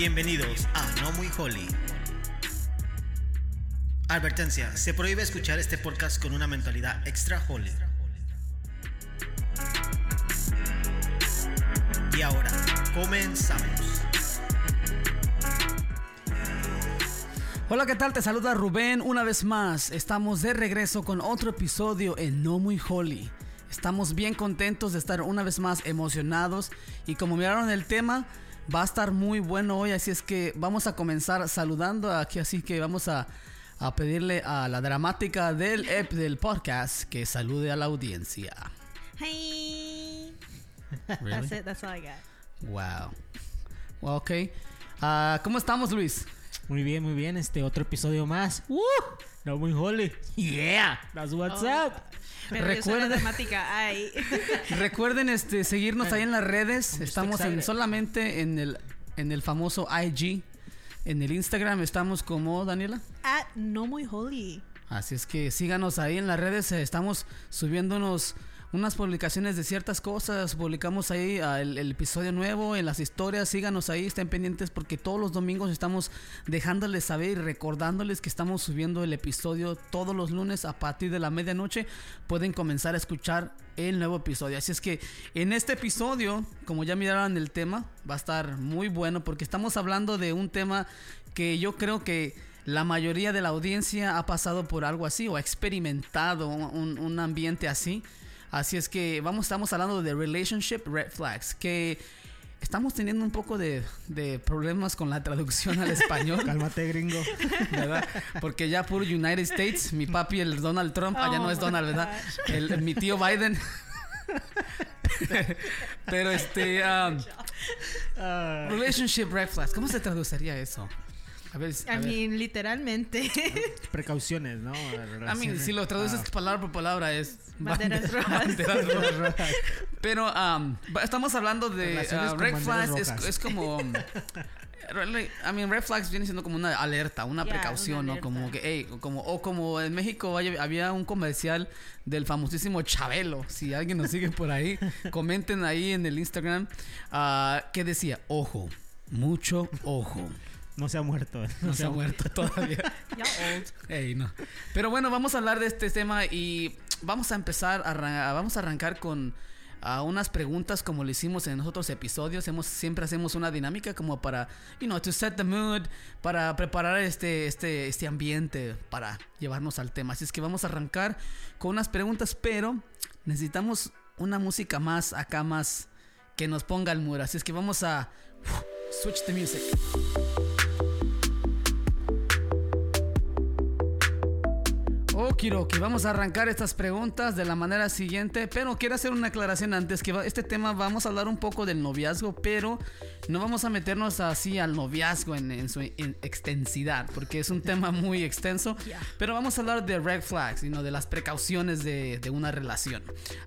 Bienvenidos a No Muy Holy. Advertencia, se prohíbe escuchar este podcast con una mentalidad extra holy. Y ahora, comenzamos. Hola, ¿qué tal? Te saluda Rubén una vez más. Estamos de regreso con otro episodio en No Muy Holy. Estamos bien contentos de estar una vez más emocionados y como miraron el tema, va a estar muy bueno hoy, así es que vamos a comenzar saludando aquí, así que vamos a, a pedirle a la dramática del, ep- del podcast que salude a la audiencia. Hi. Really? That's it. That's all I got. Wow. Well, ok. Ah, ¿Cómo estamos, Luis? Muy bien, muy bien. Este otro episodio más. ¡Woo! No muy holy. Yeah, that's what's Oh. up. Temática. Ay. Recuerden este seguirnos ahí en las redes. Estamos en, solamente en el en el famoso IG. En el Instagram estamos como Daniela. At no muy holy. Así es que síganos ahí en las redes. Estamos subiendo unos, unas publicaciones de ciertas cosas. Publicamos ahí ah, el, episodio nuevo en las historias. Síganos ahí, estén pendientes porque todos los domingos estamos dejándoles saber y recordándoles que estamos subiendo el episodio todos los lunes a partir de la medianoche. Pueden comenzar a escuchar el nuevo episodio. Así es que en este episodio, como ya miraron el tema, va a estar muy bueno porque estamos hablando de un tema que yo creo que la mayoría de la audiencia ha pasado por algo así o ha experimentado un ambiente así. Así es que vamos, estamos hablando de relationship red flags, que estamos teniendo un poco de, de problemas con la traducción al español. Cálmate, gringo. ¿verdad? Porque ya puro United States, mi papi el Donald Trump, allá no Oh es my Donald, ¿verdad? El, mi tío Biden. Pero este um, Ah, relationship red flags, ¿cómo se traduciría eso? A ver, a I literalmente. precauciones, ¿no? I mean, si lo traduces Ah. palabra por palabra es Banderas bande- rojas. banderas rojas. Pero um, estamos hablando de uh, con red banderas flags, es, como um, really, I mean, red flags viene siendo como una alerta, una Yeah, precaución, una ¿no? Como que, hey, como, o como en México había, un comercial del famosísimo Chabelo. Si alguien nos sigue por ahí, comenten ahí en el Instagram ah, que decía, ojo, mucho ojo. No se ha muerto. No se ha muerto todavía. Ya old. No. Pero bueno, vamos a hablar de este tema y vamos a empezar, a vamos a arrancar con ah, unas preguntas como lo hicimos en los otros episodios. Hemos, siempre hacemos una dinámica como para, you know, to set the mood, para preparar este, este, este ambiente para llevarnos al tema. Así es que vamos a arrancar con unas preguntas, pero necesitamos una música más acá, más que nos ponga al muro. Así es que vamos a switch the music. Okidoki, vamos a arrancar estas preguntas de la manera siguiente, pero quiero hacer una aclaración antes que va- este tema vamos a hablar un poco del noviazgo, pero no vamos a meternos así al noviazgo en, en su en extensidad, porque es un tema muy extenso, Yeah. pero vamos a hablar de red flags, you know, de las precauciones de, de una relación.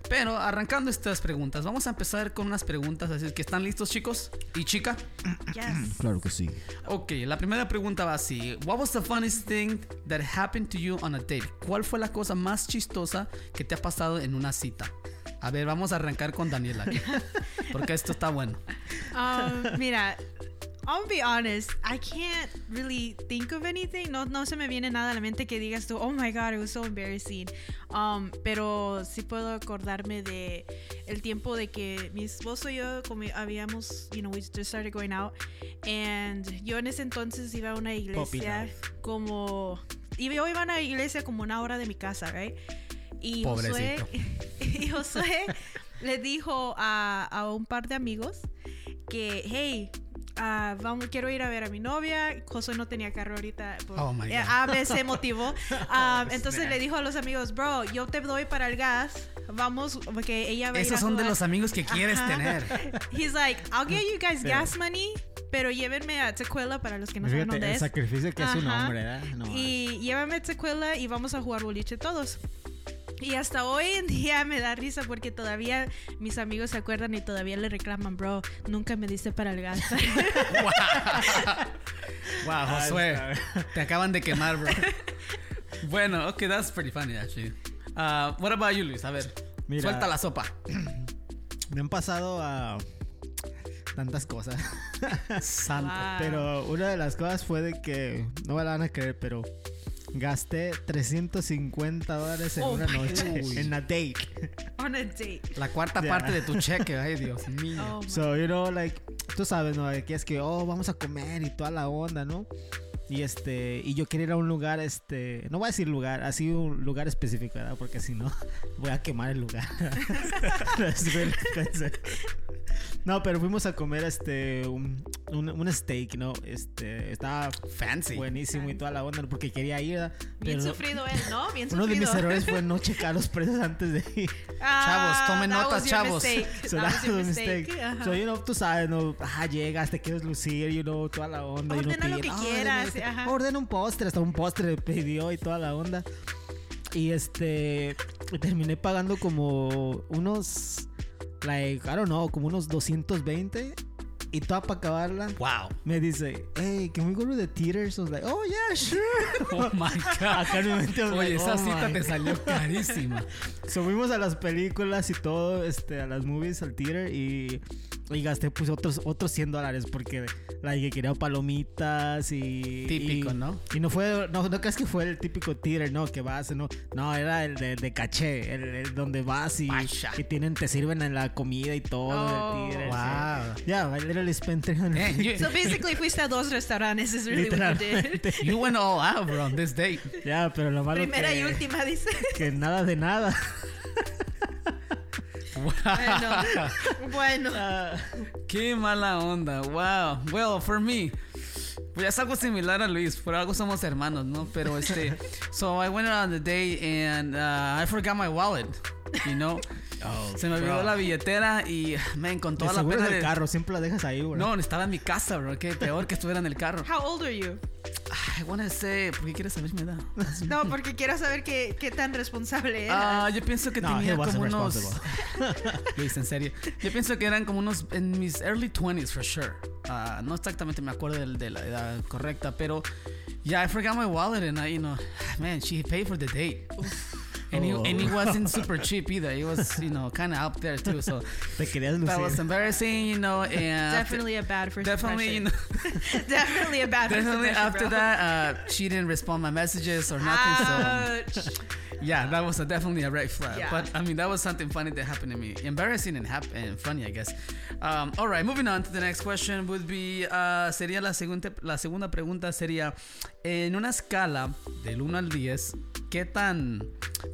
Pero arrancando estas preguntas, vamos a empezar con unas preguntas, así es que están listos chicos y chica. Yes. Claro que sí. Ok, la primera pregunta va así. What was the funniest thing that happened to you on a date? ¿Cuál fue la cosa más chistosa que te ha pasado en una cita? A ver, vamos a arrancar con Daniela. aquí, Porque esto está bueno. Um, mira, I'll be honest. I can't really think of anything. No, no se me viene nada a la mente que digas tú, oh my god, it was so embarrassing. Um, pero sí puedo acordarme de el tiempo de que mi esposo y yo como habíamos, you know, we just started going out. And yo en ese entonces iba a una iglesia como... Y yo iba a una iglesia como una hora de mi casa, right? Y Josué, y Josué le dijo a, a un par de amigos que, hey, ah, vamos, quiero ir a ver a mi novia. Josué no tenía carro ahorita. por- Oh, my eh, God. A veces motivó. Ah, Oh, entonces le dijo a los amigos, bro, yo te doy para el gas. Vamos, porque ella va Esos a son de jugar". los amigos que quieres Ajá. tener. He's like, I'll give you guys gas money, pero llévenme a Tequila para los que no saben Fíjate, dónde el es. sacrificio que es un Ajá. hombre, ¿verdad? No, y llévame a Tequila y vamos a jugar boliche todos. Y hasta hoy en día me da risa porque todavía mis amigos se acuerdan y todavía le reclaman, bro, nunca me diste para el gas. Wow, Ah, Josué. Te acaban de quemar, bro. Bueno, okay, that's pretty funny actually. Uh, what about you, Luis? A ver, Mira. suelta la sopa. Me han pasado a tantas cosas. Santo. Wow. Pero una de las cosas fue de que, no me la van a creer, pero gasté 350 dólares en Oh una noche, en una date. On a date. La cuarta parte de tu cheque, ay Dios mío. Oh, So, you know, like, tú sabes, ¿no? De que es que, oh, vamos a comer y toda la onda, ¿no? Y este, y yo quería ir a un lugar, este, no voy a decir lugar, así un lugar específico, ¿verdad? Porque si no, voy a quemar el lugar. No, pero fuimos a comer, este, un, un, un steak, ¿no? Este, estaba Fancy. buenísimo y toda la onda, porque quería ir, ¿verdad? Bien Pero sufrido él, ¿no? Bien uno de sufrido. mis errores fue no checar los precios antes de ir. Ah, Chavos, tomen your chavos. So That was your mistake. So, you know, tú sabes, no, ajá, llegas, te quieres lucir, you know, toda la onda. y uno Ordena lo que "Ah, quieras, ordena, ajá. Ordena un postre, hasta un postre pidió y toda la onda. Y este, terminé pagando como unos, like, I don't know, como unos 220. Y toda para acabarla, Wow. me dice, hey, can we go to the theaters? I was like, oh, yeah, sure. Oh my God. Oye, like, esa "Oh cita te salió carísima. Subimos a las películas y todo, este, a las movies, al theater y, y gasté pues otros, otros 100 dólares porque la que quería palomitas y... Típico, y- ¿no? Y no fue, no, no crees que fue el típico theater, no, que vas, no, no, era el de, de caché, el, el donde vas y, y tienen, te sirven en la comida y todo Oh. Wow. sí. Yeah, I literally spent 300 Man, you, So basically, fuiste a dos restaurantes, is really what you did. you went all out, bro, on this date. Ya, pero lo malo Primera que, y última, dice. que nada de nada. Bueno, bueno. Ah, Qué mala onda. Wow. Well, for me, pues es algo similar a Luis. Por algo somos hermanos, ¿no? Pero este, so I went on the date and uh, I forgot my wallet. You know, se me olvidó bro. la billetera y man, con de toda la pena es el de- carro, siempre la dejas ahí, bro. No, estaba en mi casa, bro. Qué peor que estuviera en el carro. How old are you? I wanna say, ¿por qué quieres saber mi edad? No, porque quiero saber qué, qué tan responsable Ah, eras. yo pienso que No, tenía como unos. responsible. Luis, en serio. Yo pienso que eran como unos en mis early 20s, for sure. Ah, no exactamente me acuerdo del- de, la edad correcta, pero yeah, I forgot my wallet and I, you know, man, she paid for the date. And, he, Oh. and it wasn't super cheap either. It was, you know, kind of up there too. So that was embarrassing, you know. And after- Definitely a bad first definitely, you know. Definitely a bad first definitely impression, after bro. that, uh, she didn't respond my messages or nothing. So yeah, that was a, definitely a red flag. Yeah. But I mean, that was something funny that happened to me. Embarrassing and, hap- and funny, I guess. Um, all right, moving on to the next question would be uh, sería la segunda la segunda pregunta sería en una escala del 1 al 10, ¿qué tan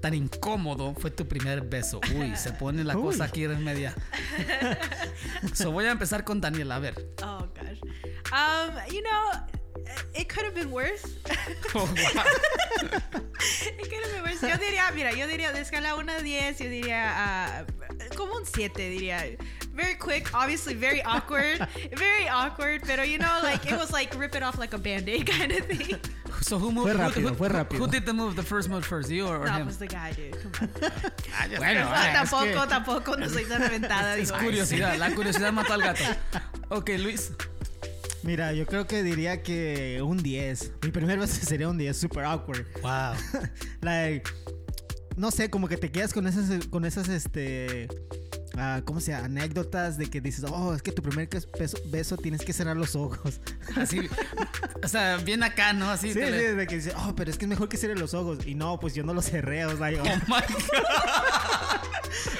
tan incómodo fue tu primer beso? Uy, se pone la cosa aquí en media. so voy a empezar con Daniela, a ver. Oh gosh. Um, you know, it could have been worse. Oh, wow. it could have been worse. Yo diría, mira, yo diría de escala 1 a 10, yo diría ah, como un 7 diría. Very quick, obviously very awkward, very awkward, pero you know, like it was like rip it off like a band-aid kind of thing. So who moved? Fue who- rápido, who, fue who- rápido. Who did the move? The first move first, you or, or No, him? pues the guy, dude. Come on. Bueno, No, ah, es tampoco, que- tampoco, no soy tan aventada. Es ay, curiosidad, la curiosidad mató al gato. Ok, Luis. Mira, yo creo que diría que un 10. Mi primer beso sería un 10, super awkward. Wow. like, no sé, como que te quedas con esas, con esas, este, ah, ¿cómo se llama? Anécdotas de que dices, oh, es que tu primer beso, beso tienes que cerrar los ojos. Así, o sea, bien acá, ¿no? Así. Sí, sí, le- de que dices, oh, pero es que es mejor que cierre los ojos. Y no, pues yo no los cerré, o sea, yo, Oh my God.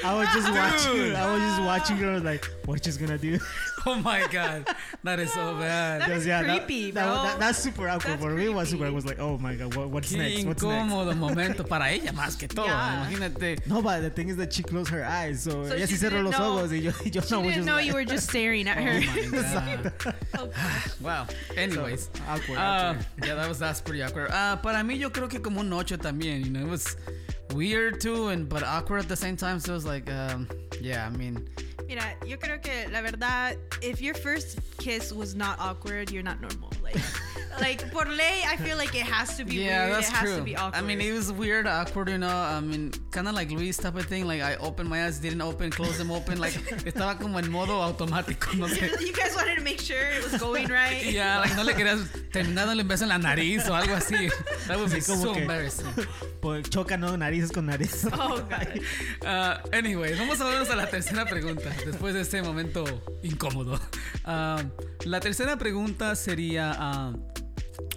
I was just watching, I was just watching I was like, what she's gonna do? Oh my God. That is so bad. That is Yeah, creepy, that, bro. that- that's super awkward. That's For me, it was super. I was like, oh my god, what, what's Qué next? What's next? incómodo momento para ella más que todo. Yeah. Imagínate. No, but the thing is that she closed her eyes, so, So ella she sí cerró didn't los know- ojos y yo, y yo She no, was didn't just know like, you were just staring at Oh her. my God. Oh, gosh. Wow. Anyways. awkward. Uh, awkward. yeah, that was that's pretty awkward. Uh, para mí yo creo que como un 8 también, you know, it was weird too and but awkward at the same time. So it was like um yeah, I mean, Mira, yo creo que la verdad, if your first kiss was not awkward, you're not normal. Like, like por ley, I feel like it has to be Yeah, weird. that's it has true. to be awkward. I mean, it was weird, awkward, you know. I mean, kind of like Luis type of thing. Like I opened my eyes, didn't open, closed them open. Like estaba como en modo automático, no sé. you guys wanted to make sure it was going right. Yeah, like no le querías terminar un beso en la nariz o algo así. That would be Sí, como so que- embarrassing. Pues chocan ¿no? narices con nariz. Oh god. Uh, anyway, vamos a vernos a la tercera pregunta después de este momento incómodo. Ah, la tercera pregunta sería: ah,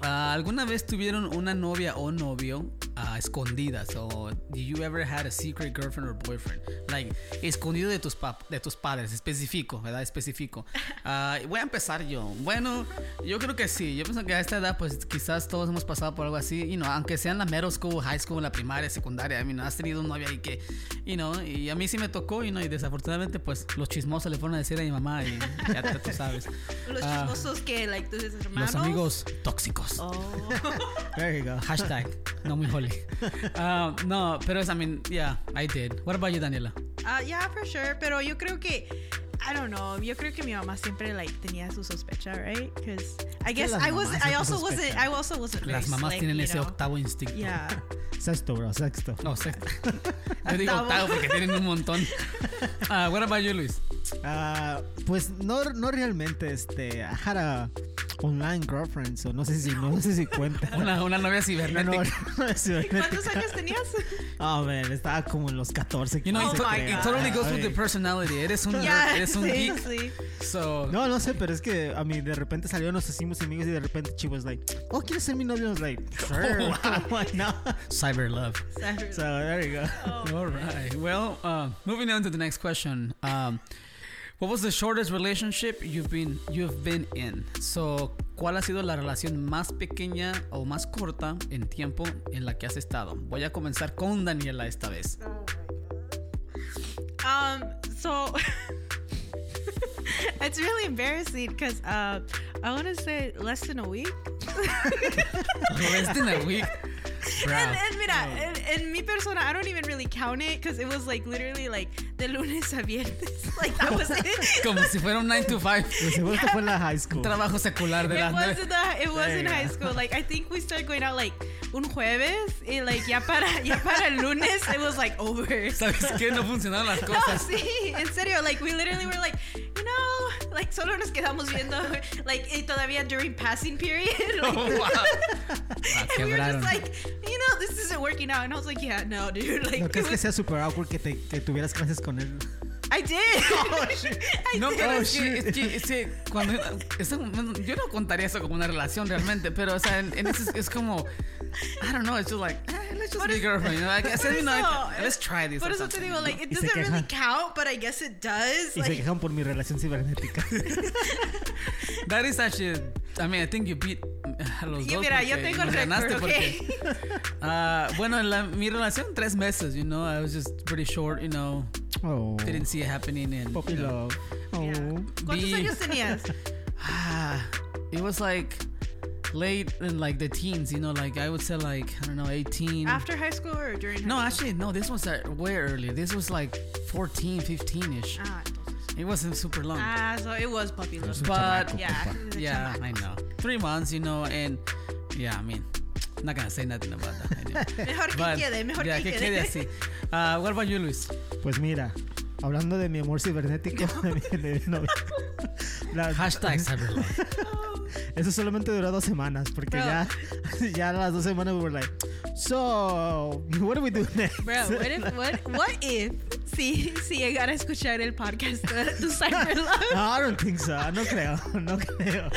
ah, ¿Alguna vez tuvieron una novia o novio a escondidas? O did you ever had a secret girlfriend or boyfriend? Like, escondido de tus, pap- de tus padres, específico, ¿verdad? Específico. Ah, voy a empezar yo. Bueno, yo creo que sí. Yo pienso que a esta edad, pues quizás todos hemos pasado por algo así. You know, aunque sea en la middle school, high school, la primaria, secundaria. I mean, has tenido un novio ahí que, you know, y a mí sí me tocó, you know, y desafortunadamente, pues los chismosos le fueron a decir a mi mamá y ya tú sabes. Los Ah. chismosos que, like, tus hermanos. Los amigos tóxicos. Oh. There you go. Hashtag, no muy holy. Ah, no, pero es, I mean, yeah, I did. What about you, Daniela? Uh, yeah, for sure. Pero yo creo que, I don't know. Yo creo que mi mamá siempre like tenía su sospecha, right? Because I guess I was, I also wasn't, sospechan. I also wasn't. Las mamás slick, tienen ese know? octavo instinto. Yeah. Sexto, bro, sexto. No, sexto. Yo digo Octavo. porque tienen un montón. Ah, what about you, Luis? Ah, pues no, no realmente, este, I had a online girlfriend, so no sé si, no sé si cuenta. Una, una novia No, no, cibernética. no cibernética. ¿Cuántos años tenías? Oh, man, estaba como en los 14. You know, Oh it, my it God. totally goes Ay. with the personality. Eres un, Ya, eres un sí, geek. sí. So, No, no sé, pero es que a mí de repente salió, nos hicimos amigos y de repente she was like, oh, ¿quieres ser mi novio? I was like, sure, why not? cyber love. So there you go. All right. Well, uh, moving on to the next question. Um, what was the shortest relationship you've been you've been in? So, ¿cuál ha sido la relación más pequeña o más corta en tiempo en la que has estado? Voy a comenzar con Daniela esta vez. Um, so it's really embarrassing because uh, I want to say less than a week. Less than a week. Bro. And, and mira, en, en mi persona, I don't even really count it because it was like literally like de lunes a viernes. Like that was it. Como si fuera un 9 to 5. De seguro esto fue la high school. Trabajo secular de It was nueve. in the, it was There in high school. Like I think we started going out like un jueves y like ya para ya para el lunes it was like over. ¿Sabes qué? No funcionaron las cosas. No, cosas. sí, en serio, like we literally were like, you know, like solo nos quedamos viendo, like y todavía during passing period. like, Oh, wow. Ah, and we were just like, you know, this isn't working out. And I was like, yeah, no, dude. Like, ¿No crees que sea super awkward que, te, que tuvieras clases con él? I did. I No, did. pero Oh, es, que, es que, es que cuando eso- yo no contaría eso como una relación realmente, pero o sea, en, en ese es, es como I don't know, it's just like eh, let's just be eso- girlfriend, you know, like I said, you know, eso, like, let's try this. Por or eso te digo, like, it Y se doesn't really count, but I guess it does. Y se Like, quejan por mi relación cibernética. that is actually, I mean, I think you beat a los Y dos. mira, yo tengo el ganaste récord, porque, ah, bueno, en la, mi relación tres meses, you know, I was just pretty short, you know, Oh. didn't see it happening in Puppy you know, love. Oh. Yeah. ¿Cuántos Be- años tenías? Ah, it was like late in like the teens, you know, like I would say like I don't know, 18. After high school or during high no, school? actually, no. This was uh, way earlier. This was like 14, 15 ish. Ah. It wasn't super long. Ah, so it was puppy love. but Yeah. yeah, I know. Three months, you know, and yeah, I mean, not gonna say nothing about that. anyway. Mejor que quede, mejor yeah, que que quede. quede así. Uh, what about you, Luis? Pues mira, hablando de mi amor cibernético, de mi, de mi novio. La- Hashtag cyberlove. Eso solamente duró dos semanas, porque Bro. ya, ya las dos semanas we were like, so, what do we do next? Bro, what if, what, what if si, si llegara a escuchar el podcast de tu Cyber Love? No, I don't think so. No creo, no creo.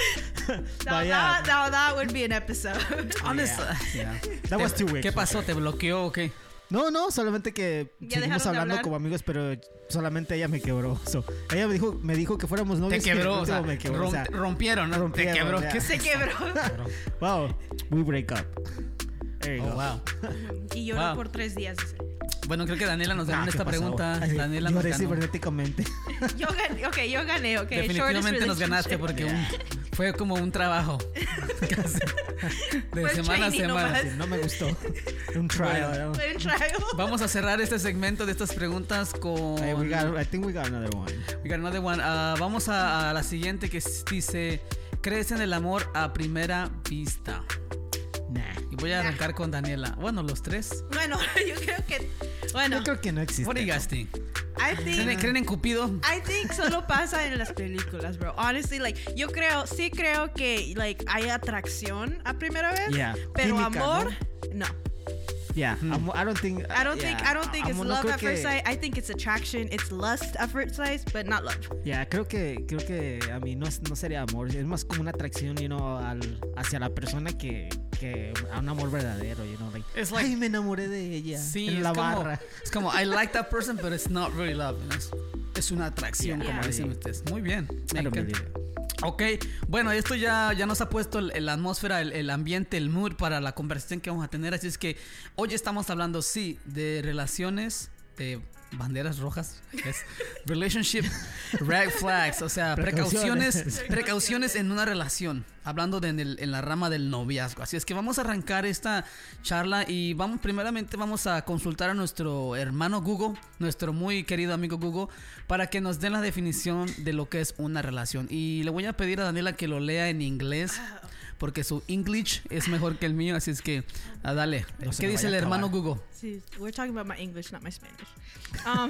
Now, yeah, that, now that would be an episode. Honest, Yeah. yeah. that was two weeks. ¿Qué pasó? ¿Te bloqueó o qué? No, no, solamente que Ya seguimos hablando hablar. como amigos, pero solamente ella me quebró. So, ella me dijo, me dijo que fuéramos Te novios. al quebró, o sea, me quebró, o rom- sea, rompieron, ¿no? rompieron, Te quebró. ya. ¿Qué Se quebró. wow, we break up. There you Oh, go. wow. Y lloró Wow. por tres días. Bueno, creo que Daniela nos ganó Ah, en ¿qué esta pasó? pregunta. Así, Daniela nos Lloré ganó. cibernéticamente. Yo gané, ok, yo gané, ok. Definitivamente nos ganaste porque un- fue como un trabajo. Casi. De semana a semana. Sí, no me gustó. Un trial. ¿no? Fue un trial. Vamos a cerrar este segmento de estas preguntas con. Hey, we got, I think we got another one. We got another one. Ah, vamos a, a la siguiente que dice: ¿Crees en el amor a primera vista? Nah. Y voy a arrancar con Daniela. Bueno, los tres. Bueno, yo creo que. Bueno, Yo creo que no existe. What do you guys think? I ¿Creen, think. creen en Cupido? I think solo pasa en las películas, bro. Honestly, like, yo creo, sí creo que, like, hay atracción a primera vez. Yeah. Pero Química, amor, no. Yeah, I don't think. I don't think, yeah, I don't think it's amo- no love at first sight. I think it's attraction. It's lust at first sight, but not love. Ya, creo que creo que a mí no, no sería amor, es más como una atracción, you know, al, hacia la persona que, que a un amor verdadero, you know, like, It's like- ay, me enamoré de ella Sí, en es la como, es como, I like that person, but it's not really love. you know, Es, es una atracción, Yeah. como Yeah. dicen ustedes. Muy bien. me Ok, bueno, esto ya, ya nos ha puesto la atmósfera, el, el ambiente, el mood para la conversación que vamos a tener. Así es que hoy estamos hablando, sí, de relaciones, de banderas rojas, es relationship, red flags, o sea, precauciones, Precauciones. precauciones en una relación, hablando de en, el- en la rama del noviazgo. Así es que vamos a arrancar esta charla y vamos, primeramente vamos a consultar a nuestro hermano Google, nuestro muy querido amigo Google, para que nos den la definición de lo que es una relación. Y le voy a pedir a Daniela que lo lea en inglés. Porque su English es mejor que el mío, así es que ah, dale. No ¿Qué dice el hermano. Google? Sí, we're talking about my English, not my Spanish. Um,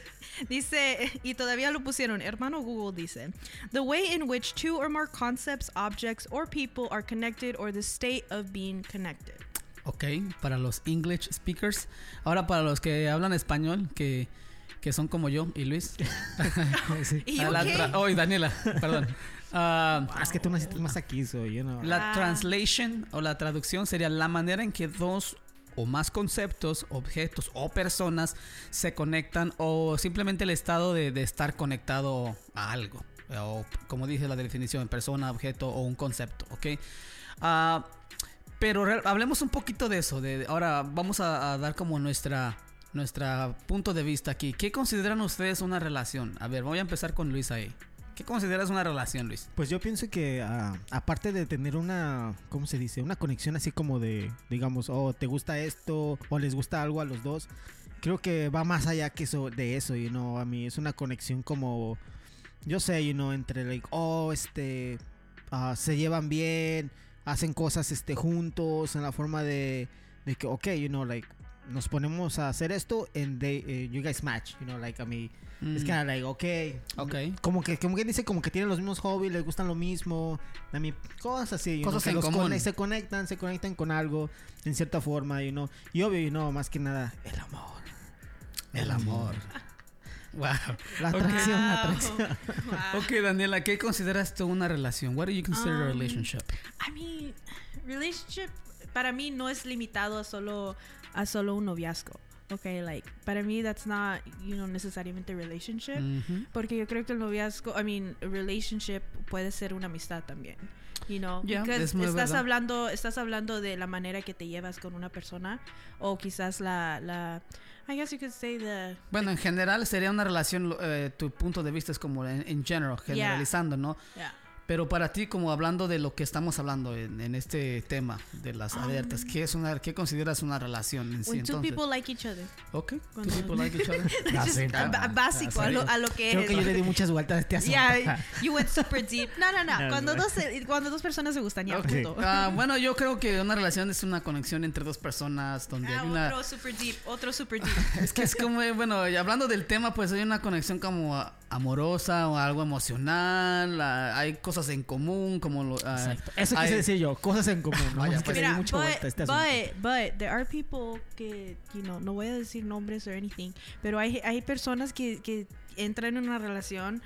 dice, y todavía lo pusieron, hermano Google dice, the way in which two or more concepts, objects, or people are connected or the state of being connected. Ok, para los English speakers. Ahora para los que hablan español, que, que son como yo y Luis. Sí. ¿Y yo la oh, y Daniela, perdón. Ah, Es que tú naciste más aquí, so, you know. La Ah. translation o la traducción sería la manera en que dos o más conceptos, objetos o personas se conectan o simplemente el estado de, de estar conectado a algo. O como dice la definición, persona, objeto o un concepto, ¿ok? Ah, pero hablemos un poquito de eso. De, ahora vamos a, a dar como nuestra, nuestra punto de vista aquí. ¿Qué consideran ustedes una relación? A ver, voy a empezar con Luis ahí. ¿Qué consideras una relación, Luis? Pues yo pienso que ah, aparte de tener una, ¿cómo se dice? Una conexión así como de, digamos, oh, te gusta esto o les gusta algo a los dos. Creo que va más allá que eso, de eso, you know, a mí es una conexión como, yo sé, you know, entre, like, oh, este, ah, se llevan bien, hacen cosas, este, juntos, en la forma de, de que, ok, you know, like, nos ponemos a hacer esto and they, eh, you guys match, you know, like, a mí, Mm, kind of like, ok, Ok. como que, como que dice, como que tienen los mismos hobbies, les gustan lo mismo. A mí, cosas así. you Cosas know, que en los común. se conectan, se conectan con algo en cierta forma, you know. Y obvio, you know, más que nada, el amor. El amor. Wow. La atracción, la Wow. atracción. Wow. Ok, Daniela, ¿qué consideras tú una relación? What do you consider a Um, relationship? I mean, relationship para mí no es limitado a solo a solo un noviazgo. Okay, like para mí that's not, you know, necesariamente relationship, Ujú. porque yo creo que el noviazgo, I mean, relationship puede ser una amistad también. You know, Yeah, because es estás verdad. hablando estás hablando de la manera que te llevas con una persona o quizás la la I guess you could say the Bueno, en general sería una relación, eh, tu punto de vista es como en, en general, generalizando, ¿no? yeah. Pero para ti, como hablando de lo que estamos hablando en, en este tema de las alertas, ¿qué es una, qué consideras una relación en sí? When two entonces? people like each other. Ok, two Cuando- people like each other. Ya Just ah, básico a lo, a lo que Creo es. que yo le di muchas vueltas a este asunto. Yeah, you went super deep. No, no, no. No, Cuando no. dos, cuando dos personas se gustan, ya, Ok. punto. Ah, bueno, yo creo que una relación es una conexión entre dos personas donde Ah, hay una... otro super deep, otro super deep. Es que es como, bueno, hablando del tema, pues hay una conexión como amorosa o algo emocional, hay cosas en común, como lo... ah, Exacto. Eso quise decir yo, cosas en común. ¿no? Vaya, es que pues. Mira, mucha but, vuelta este but, but there are people que, you know, no voy a decir nombres or anything, pero hay, hay personas que, que entran en una relación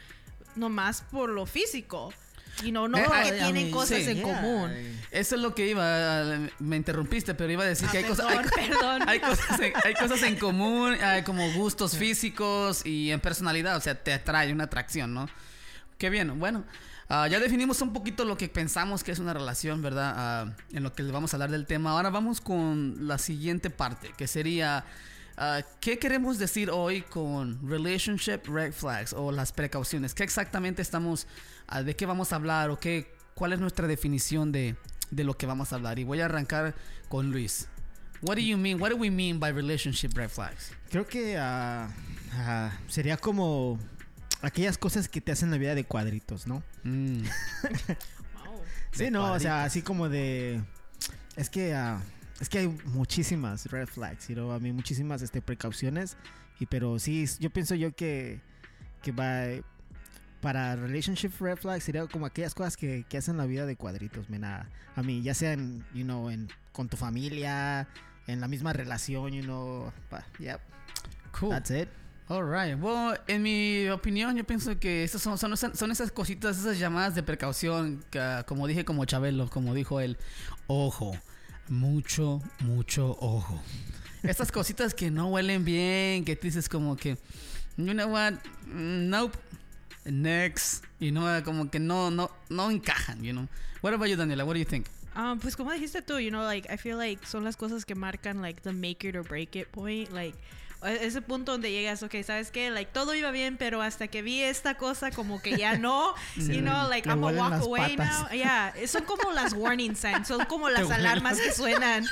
nomás por lo físico. You know, no Eh, porque I- tienen mean, cosas sí. en Yeah. común. Eso es lo que iba, me interrumpiste, pero iba a decir Ah, que hay cosas... hay perdón, perdón. Hay cosas, en, hay cosas en común, hay como gustos físicos y en personalidad, o sea, te atrae una atracción, ¿no? Qué bien, bueno, ah, ya definimos un poquito lo que pensamos que es una relación, ¿verdad? Ah, en lo que les vamos a hablar del tema. Ahora vamos con la siguiente parte, que sería, ah, ¿qué queremos decir hoy con relationship red flags o las precauciones? ¿Qué exactamente estamos, de qué vamos a hablar qué, cuál es nuestra definición de, de lo que vamos a hablar? Y voy a arrancar con Luis. What do you mean? What do we mean by relationship red flags? Creo que sería como aquellas cosas que te hacen la vida de cuadritos, ¿no? Mm. Wow. Sí, de no, o cuadritos. sea, así como de... Es que... ah, es que hay muchísimas red flags, you know, a mí muchísimas este, precauciones. Y pero sí, yo pienso yo que... Que va... Para relationship red flags sería como aquellas cosas que, que hacen la vida de cuadritos, mena. A mí, ya sea en, you know, en, con tu familia, en la misma relación, you know. pa- Yep, Cool. that's it. Alright, bueno, en mi opinión yo pienso que esas son, son, son esas cositas, esas llamadas de precaución, que, como dije como Chabelo, como dijo él, ojo, mucho, mucho ojo. Estas cositas que no huelen bien, que tú dices como que, you know what, Mm, nope, next, you know, como que no, no, no encajan, you know. What about you, Daniela? What do you think? Um, pues como dijiste tú, you know, like I feel like son las cosas que marcan like the make it or break it point, like ese punto donde llegas, ok, sabes qué, like todo iba bien, pero hasta que vi esta cosa como que ya no, you know, like I'm gonna walk away patas. now. Yeah, son como las warning signs, son como las alarmas que suenan.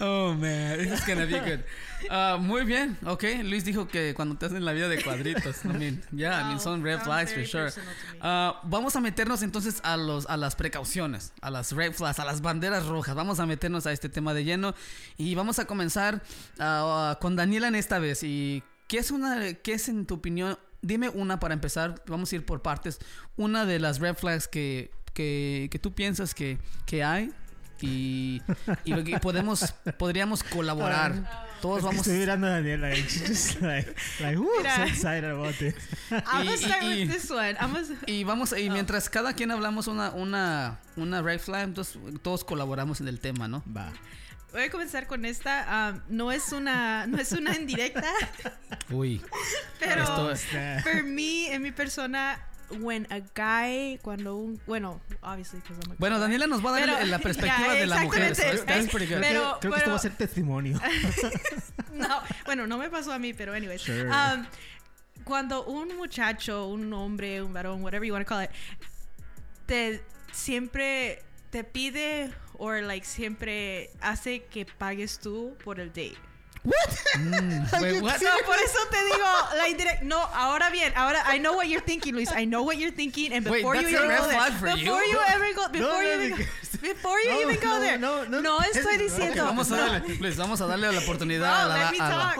Oh, man, this is gonna be good. Ah, muy bien, ok. Luis dijo que cuando te hacen la vida de cuadritos. I mean, yeah, I mean, Wow, son red flags for sure. Ah, vamos a meternos entonces a, los, a las precauciones, a las red flags, a las banderas rojas. Vamos a meternos a este tema de lleno y vamos a comenzar ah, con Daniela en esta vez. ¿Y qué es, una, qué es en tu opinión? Dime una para empezar, vamos a ir por partes. Una de las red flags que, que, que tú piensas que, que hay y, y lo que podemos, podríamos colaborar. Todos vamos Estoy mirando a she's just like, like, woo, so excited about this. I'm Y- gonna start y- with this one. I'm Y vamos, Oh. y mientras cada quien hablamos una, una, una red flag, entonces todos colaboramos en el tema, ¿no? Va. voy a comenzar con esta. um, no es una, no es una indirecta, Uy. pero Esto- Este, For me, en mi persona, when a guy, cuando un, bueno, obviously, because I'm a Bueno. Daniela nos va a dar Pero- la perspectiva ya, de la mujer. exactamente, so that's pretty good. Pero- creo que esto va a ser testimonio. No, bueno, no me pasó a mí, pero anyways. Sure. Um, cuando un muchacho, un hombre, un varón, whatever you want to call it, te siempre te pide o like siempre hace que pagues tú por el date. Mm, wait, what? No, por eso te digo la indirecta. No, ahora bien, ahora I know what you're thinking, Luis. I know what you're thinking, and Wait, before you that's a even go there, for you? before you ever go, before you no, even, because- before you No, even go no, there, no, no. no estoy Es- diciendo. Ok, vamos a no. darle, Luis, vamos a darle la oportunidad No, a la, let me talk.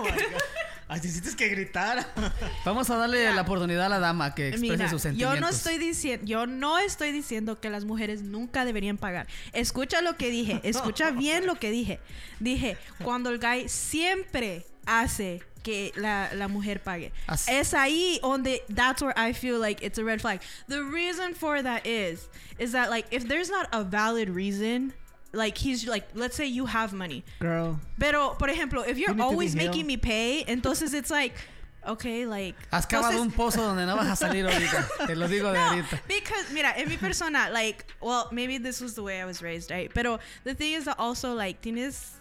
Así necesitas que gritar. vamos a darle Ya. la oportunidad a la dama que exprese Mira, sus yo sentimientos. no estoy diciendo, yo no estoy diciendo que las mujeres nunca deberían pagar. Escucha lo que dije, escucha bien lo que dije. Dije, cuando el guy siempre hace que la, la mujer pague. As- Es ahí donde that's where I feel like it's a red flag. The reason for that is is that like if there's not a valid reason, like he's like let's say you have money. Girl. Pero por ejemplo, if you're You need to be always making me pay, entonces it's like okay, like Has cavado entonces- un pozo donde no vas a salir ahorita. Te lo digo de no, ahorita. because mira, en mi persona, like, well, maybe this was the way I was raised, right? Pero the thing is that also like tienes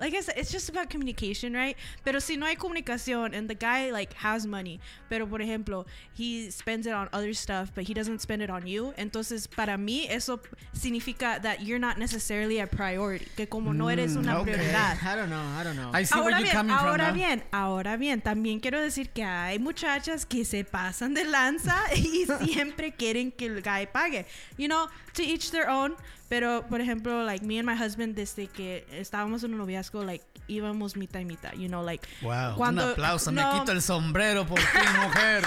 like I said, it's just about communication, right? Pero si no hay comunicación and the guy like has money, pero por ejemplo, he spends it on other stuff, but he doesn't spend it on you, entonces para mí eso significa that you're not necessarily a priority, que como no eres una Mm, okay. prioridad. I don't know, I don't know. I see where Ahora you're bien, coming from ahora now. bien, ahora bien, también quiero decir que hay muchachas que se pasan de lanza y siempre quieren que el guy pague. You know, to each their own. Pero, por ejemplo, like me and my husband, desde que estábamos en un noviazgo, like íbamos mitad y mitad. You know, like Wow, cuando- un aplauso. no, Me quito el sombrero por ti, mujer.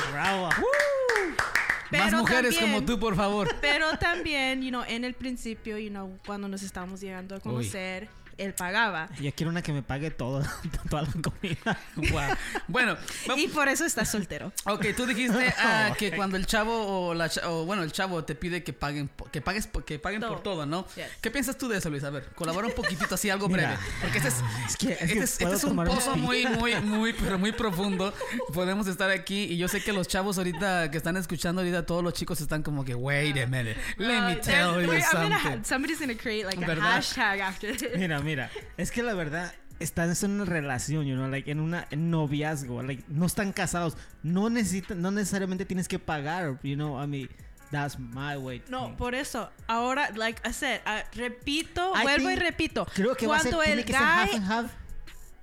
Más mujeres también- como tú, por favor. Pero también, you know, en el principio, you know, cuando nos estábamos llegando a conocer, él pagaba. Yo quiero una que me pague todo, toda la comida. Wow. Bueno, Y por eso estás soltero. ok, tú dijiste ah, que cuando el chavo o la o, bueno, el chavo te pide que paguen que pagues que paguen por Todo. ¿no? Yes. ¿Qué piensas tú de eso, Luis? A ver, colabora un poquitito así algo Mira, breve, porque este es es que- es que este es, este es un pozo muy muy muy pero muy profundo. Podemos estar aquí y yo sé que los chavos ahorita que están escuchando ahorita todos los chicos están como que wait a minute. Let me tell you gonna something. ha- somebody's gonna create like a ¿Verdad? hashtag after this. Mira, mira, es que la verdad están en una relación, you know, like en una en noviazgo, like no están casados, no necesitan, no necesariamente tienes que pagar, you know, I mean, that's my way. No, think. por eso, ahora, like I said, uh, repito, I vuelvo y repito. creo que va a ser, cuando tiene el que ser half guy, and half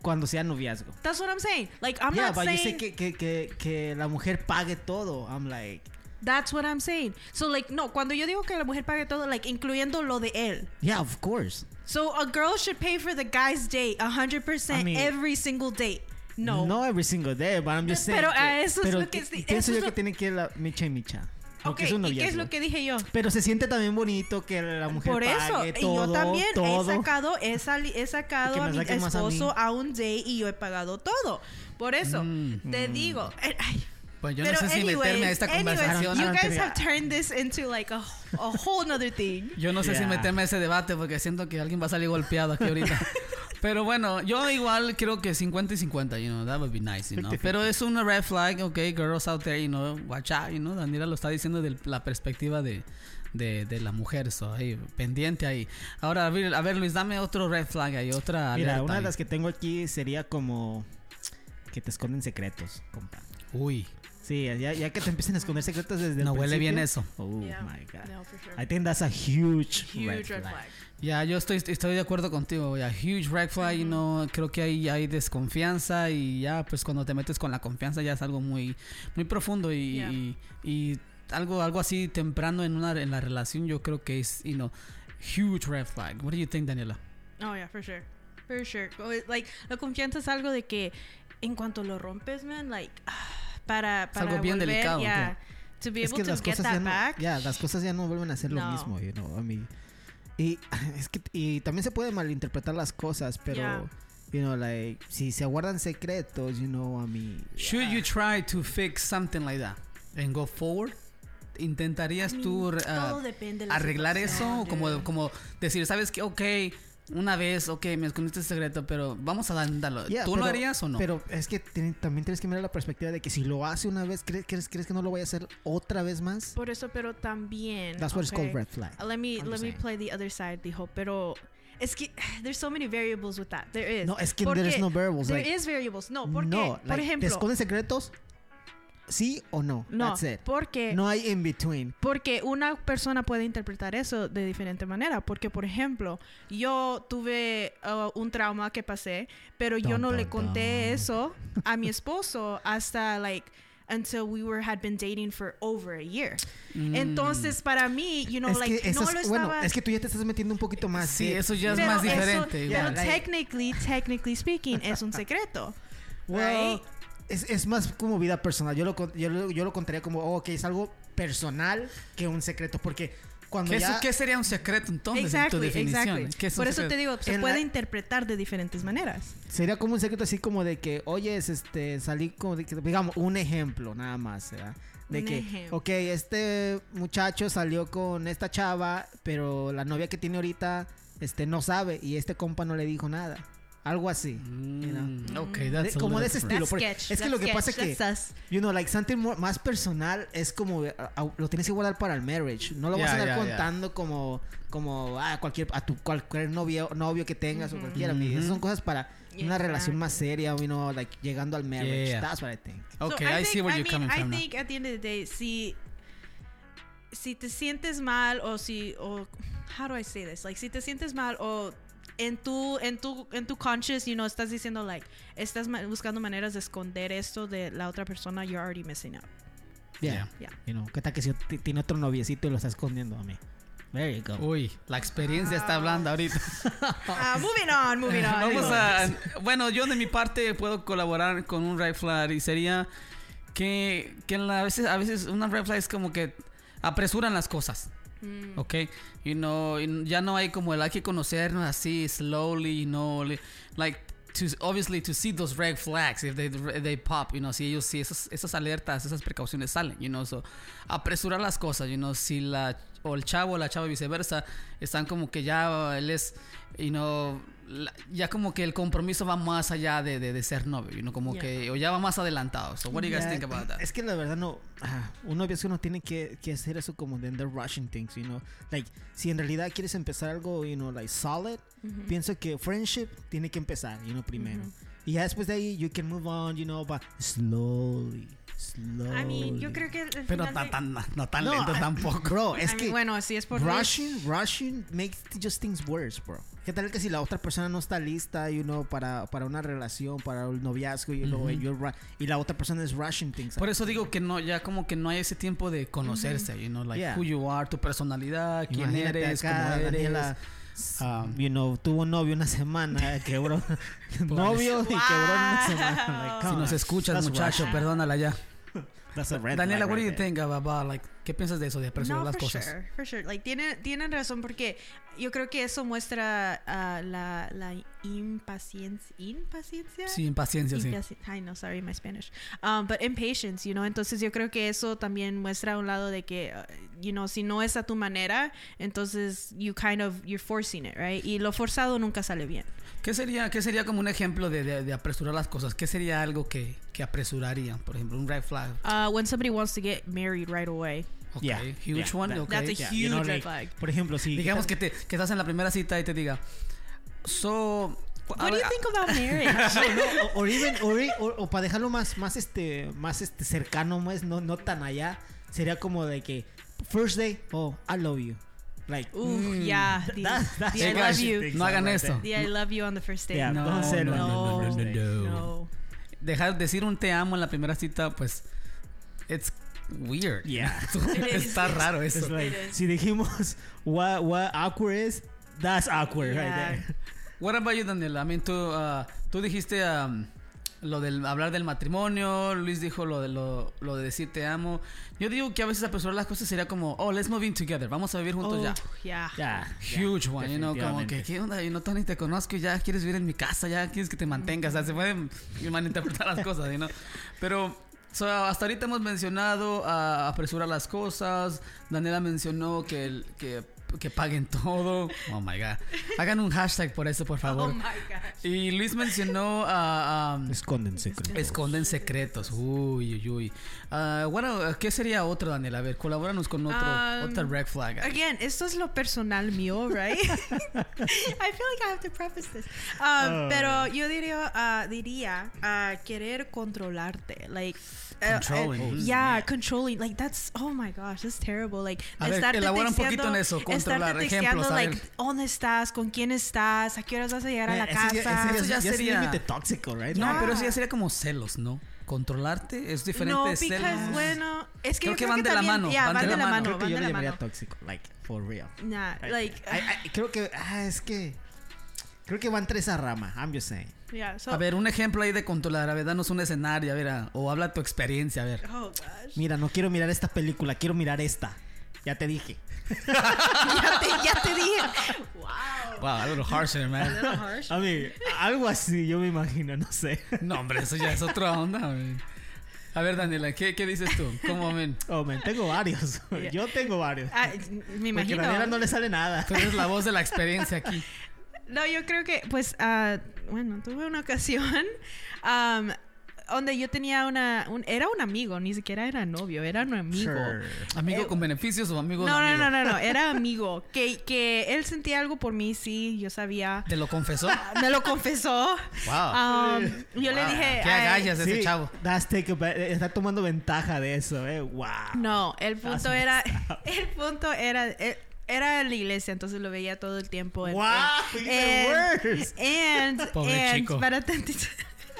cuando sea noviazgo. that's what I'm saying. Like I'm yeah, not but saying. yo sé que, que, que, que la mujer pague todo. I'm like, That's what I'm saying. So like no, cuando yo digo que la mujer pague todo, like incluyendo lo de él. Yeah, of course. So a girl should pay for the guy's date 100% I mean- every single date. No. No every single day, but I'm just saying. Pero a eso es lo que pienso eso es yo que lo- tiene que ir la micha y micha. Porque Ok, es un ¿y qué es lo que dije yo? Pero se siente también bonito que la mujer Por eso, pague y todo, yo también todo. he sacado, he, sali- he sacado Que a mi más a esposo a, un date y yo he pagado todo. Por eso, Mm. te digo. eh, ay, Pues yo pero no sé si meterme a anyways, esta anyways, conversación. You guys have turned this into like a, a whole thing. Yo no sé si Yeah. meterme a ese debate porque siento que alguien va a salir golpeado aquí ahorita. Pero bueno, yo igual creo que 50 y 50, you know, that would be nice, you know. 50-50. Pero es una red flag, okay, girls out there, you know, watch out, you know. Daniela lo está diciendo de la perspectiva de, de, de la mujer, so, ahí, pendiente ahí. Ahora, a ver, a ver, Luis, dame otro red flag ahí, otra Mira, alerta una de ahí. las que tengo aquí sería como que te esconden secretos, compa. Uy, Sí, ya, ya que te empiecen a esconder secretos desde no el huele bien eso. Oh Yeah. my god. No, for sure. I think that's a huge, Huge red, red flag. flag. Ya, yo estoy, estoy de acuerdo contigo, ya, huge red flag, you know, creo que ahí hay desconfianza y ya, pues cuando te metes con la confianza ya es algo muy, muy profundo y, Yeah. y, y algo, algo así temprano en una en la relación yo creo que es, you know, huge red flag. What do you think, Daniela? Oh, yeah, for sure. For sure. Oh, Like, la confianza es algo de que en cuanto lo rompes, man, like, ah, para, para algo bien volver, delicado, yeah, to be Es able que to las get cosas that ya no, ya, las cosas ya no vuelven a ser lo No. mismo, you know, I mean, y es que y también se puede malinterpretar las cosas, pero Yeah. you know, like si se guardan secretos, you know, a mí Should you try to fix something like that and go forward? ¿Intentarías I mean, tú ah, de la arreglar situación, eso? Como, como decir, ¿sabes qué? Ok, una vez, ok, me escondiste el secreto, pero vamos a darlo. Yeah, ¿Tú lo pero- harías o no? Pero es que tiene- también tienes que mirar la perspectiva de que si lo hace una vez, ¿crees, crees, crees que no lo voy a hacer otra vez más? Por eso, pero también. That's what it's called okay, red flag. Let me let me play the other side, dijo. Pero es que there's so many variables with that. There is. No, es que Porque there's no variables, There like- is variables. No, porque no, por like, ¿te ejemplo, esconden secretos? ¿Sí o no? no, That's it. porque No hay in between. Porque una persona puede interpretar eso de diferente manera. Porque, por ejemplo, yo tuve uh, un trauma que pasé, pero yo Dun, no le conté dun. eso a mi esposo hasta, like, until we were had been dating for over a year. Mm. Entonces, para mí, you know, es like, que no lo bueno, estaba... es que tú ya te estás metiendo un poquito más. Sí, eso ya es pero más eso- diferente. pero like- technically, technically speaking, es un secreto. Well, right? Es, es más como vida personal. Yo lo, con- yo lo, yo lo contaría como, oh, ok, es algo personal que un secreto. Porque cuando ¿Qué, ya... eso- qué sería un secreto entonces en tu Exactly, definición? exactly. ¿Qué es un Por eso secreto? te digo, se En puede la- interpretar de diferentes maneras. Sería como un secreto así como de que, oye, es este, salí como de que, digamos, un ejemplo nada más, ¿verdad? De Un que, ejemplo. ok, este muchacho salió con esta chava, pero la novia que tiene ahorita, este, no sabe y este compa no le dijo nada. Algo así. you know. Mm, ok, De- that's a como de ese estilo. Sketch. es que lo que pasa sketch, es que, you know, like something more- más personal es como, uh, uh, lo tienes que guardar para el marriage. No lo vas a Yeah, andar yeah, yeah. contando como, como, a cualquier, a tu cualquier novio, novio que tengas o cualquiera. Ujú. Esas son cosas para una relación más seria, you know, like llegando al marriage. Yeah. That's what I think. Ok, So, I, see think- where I you're mean, coming from. I now. think at the end of the day, si si te sientes mal o si o how do I say this? Like si te sientes mal o en tu en tu en tu conscious, you know, estás diciendo like estás ma- buscando maneras de esconder esto de la otra persona, you're already missing out. Yeah. Yeah. Yeah. You know, ¿qué tal que si tiene otro noviecito y lo está escondiendo a mí? There you go. Uy, la experiencia está hablando ahorita. Ah, moving on, moving on. Vamos a. Bueno, yo de mi parte puedo colaborar con un red flag y sería que, que en la- a, veces, a veces una red flag es como que apresuran las cosas. Mm. ¿ok? You know, ya no hay como el hay que conocernos así slowly, you know, li- like to obviously to see those red flags if they they pop, you know, si ellos si esas alertas, esas precauciones salen, you know, so apresurar las cosas, you know, si la o el chavo la chava viceversa están como que ya él es, you know, la- ya como que el compromiso va más allá de, de, de ser novio, know, como Yeah. que o ya va más adelantado. So what do you guys Yeah, think about that? Es que la verdad no. ah, un noviazgo no tiene que, que hacer eso como de they're rushing things, you know. Like, si en realidad quieres empezar algo, you know, like solid, pienso que friendship tiene que empezar, you know, primero. Y ya después de ahí, you can move on, you know, but slowly. Slowly. I mean, yo creo que el Pero final de- tan, no tan No, lento I- tampoco. Bro, I es mean, que bueno, si es por rushing, rushing makes just things worse, bro. ¿Qué tal que si la otra persona no está lista, you know, para, para una relación, para un noviazgo, you know, you're ru- y la otra persona es rushing things? Por eso digo que no, ya como que no hay ese tiempo de conocerse, you know, like Yeah. who you are, tu personalidad, quién Imagínate eres, acá, cómo eres. Daniela, Ah. you know, tuvo novio una semana, quebró novio y quebró una semana. Like, si nos escuchas, That's muchacho, rushing. perdónala ya. That's a red Daniela, what do you right think about, like, ¿qué piensas de eso, de apresurar no, las for cosas? Sure, for sure. Like, tiene, tienen razón porque yo creo que eso muestra ah, la, la impaciencia. ¿Impaciencia? Sí, impaciencia, sí. Ay, no, sorry, my Spanish. Um, but impatience, you know. Entonces yo creo que eso también muestra un lado de que, uh, you know, si no es a tu manera, entonces you kind of, you're forcing it, right? Y lo forzado nunca sale bien. ¿Qué sería, qué sería como un ejemplo de, de- de apresurar las cosas? ¿Qué sería algo que, que apresuraría? Por ejemplo, un red flag. Uh, when somebody wants to get married right away. Ok, Yeah, huge yeah, one, that- ok. That's a Yeah, huge you know, red like, flag. Por ejemplo, si Digamos que, te, que estás en la primera cita y te diga, so... What do you think about marriage? No, no, o, or even- or- or- o para dejarlo más, más este, más este cercano, más no, no tan allá, sería como de que first day, oh, I love you, like, Ooh, yeah. The, that- that's the I love you. No hagan eso. The I love you on the first date. Yeah, No, no, that. no, no, no, no. Dejar decir un te amo en la primera cita, pues... It's weird. Yeah. Está raro It's eso. like, si dijimos what, what awkward is, that's awkward right Yeah. there. What about you, Daniela? I mean, tú, ah, tú dijiste um, lo del hablar del matrimonio, Luis dijo lo de, lo, lo de decir te amo. Yo digo que a veces apresurar las cosas sería como, oh, let's move in together, vamos a vivir juntos Oh, ya. yeah. Yeah, Huge one, you know, como que. ¿qué onda? Yo no Tony, te conozco y ya quieres vivir en mi casa, ya quieres que te mantengas. O sea, se pueden malinterpretar las cosas, you know. Pero so, hasta ahorita hemos mencionado a apresurar las cosas. Daniela mencionó que, el- que, que paguen todo. Oh my God. Hagan un hashtag por eso, por Oh favor. my gosh. Y Luis mencionó a. a- Esconden secretos. esconden secretos. Uy, uy, uy. Ah, bueno, ¿qué sería otro, Daniel? A ver, colabóranos con otro, Um, otra red flag. ahí. Again, esto es lo personal mío, right? I feel like I have to preface this. Um, Pero yo diría, ah, diría ah, querer controlarte, like. eh, Controlling. eh, yeah, controlling. Like that's oh my gosh, that's terrible. Like A ver, elabora un poquito en eso, controlar, ejemplos, like, ver. ¿dónde estás? ¿Con quién estás? ¿A qué horas vas a llegar a la Eh, ese casa? ya- ese Eso ya ya sería- límite tóxico, right? No, Yeah. pero eso ya sería como celos, ¿no? Controlarte es diferente no, de because, celos. bueno, es que Creo yo que creo van de la mano, yeah, van van de la mano. mano, Creo que van yo le la llamaría mano. tóxico, like, for real. Nah, I- like, I- I- creo que, ah, es que, creo que va entre esa rama, I'm just saying. yeah, so, A ver, un ejemplo ahí de controlar. A ver, danos un escenario, a ver, a- o habla tu experiencia, a ver. oh gosh. Mira, no quiero mirar esta película, quiero mirar esta. Ya te dije. ya, te, ya te dije. Wow. Wow, a little harsher, A man. little harsh. A mí, algo así, yo me imagino, no sé. No, hombre, eso ya es otra onda, güey. A ver, Daniela, ¿qué, qué dices tú? ¿Cómo ven? Oh, man, tengo varios. Yeah. Yo tengo varios. Ah, me Porque imagino. a Daniela no le sale nada. Tú eres la voz de la experiencia aquí. No, yo creo que, pues, ah, bueno, tuve una ocasión donde yo tenía una, un- era un amigo, ni siquiera era novio, era un amigo. Sure. ¿Amigo Eh, con beneficios o amigo No, de no, amigo? no, no, no, era amigo. Que, que él sentía algo por mí, sí, yo sabía. ¿Te lo confesó? Me lo confesó. Wow. Am, yo le Wow. dije. Qué agallas ese Sí, chavo. that's take a- está tomando ventaja de eso, eh. Wow. No, el punto That's era. El punto era. eh, Era en la iglesia, entonces lo veía todo el tiempo. Wow, en- even worse. And, Pobre and, chico. tantito.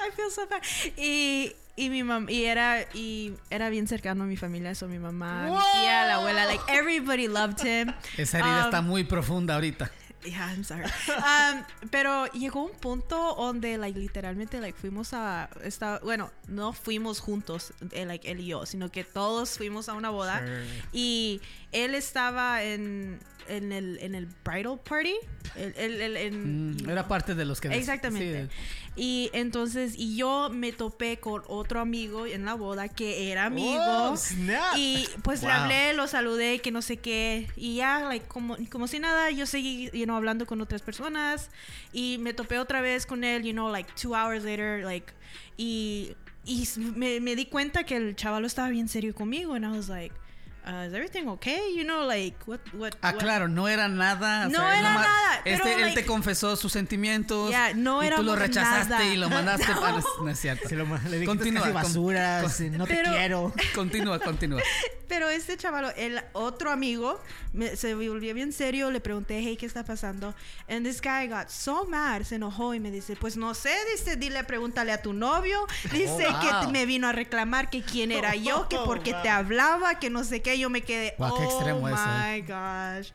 I feel so bad. Y, y mi mamá, y era, y era bien cercano a mi familia, eso mi mamá, mi tía, la abuela, like everybody loved him. Esa herida Um, está muy profunda ahorita. Yeah, I'm sorry. Um, pero llegó un punto donde, like, literalmente, like, fuimos a, esta, bueno, no fuimos juntos, eh, like, él y yo, sino que todos fuimos a una boda y él estaba en, en el, en el bridal party, el, el- el- en- Mm, era parte de los que... Exactamente. sí. Y entonces, y yo me topé con otro amigo en la boda que era amigo. Oh, snap. Y pues le hablé, lo saludé, que no sé qué. Y ya, like, como, como si nada, yo seguí, you know, hablando con otras personas. Y me topé otra vez con él, you know, like, two hours later, like, y, y me, me di cuenta que el chaval estaba bien serio conmigo. And I was like, uh, is everything okay? You know, like, what, what, Ah, what- claro, no era nada. o No sea, era nomás- nada, pero, Este, él like- te confesó sus sentimientos. Yeah, no y tú lo rechazaste nada. y lo mandaste No. para. No es cierto. Se lo, le Continúa, basura, no te Pero- quiero. Continúa, continúa. Pero este chavalo, el otro amigo, me- se volvió bien serio. Le pregunté, hey, ¿qué está pasando? And this guy got so mad, se enojó y me dice, pues no sé, dice, dile, pregúntale a tu novio. Dice Oh, que wow. me vino a reclamar que quién era yo, que por qué te hablaba, que no sé qué. Yo me quedé, Wow, qué oh eso, my gosh.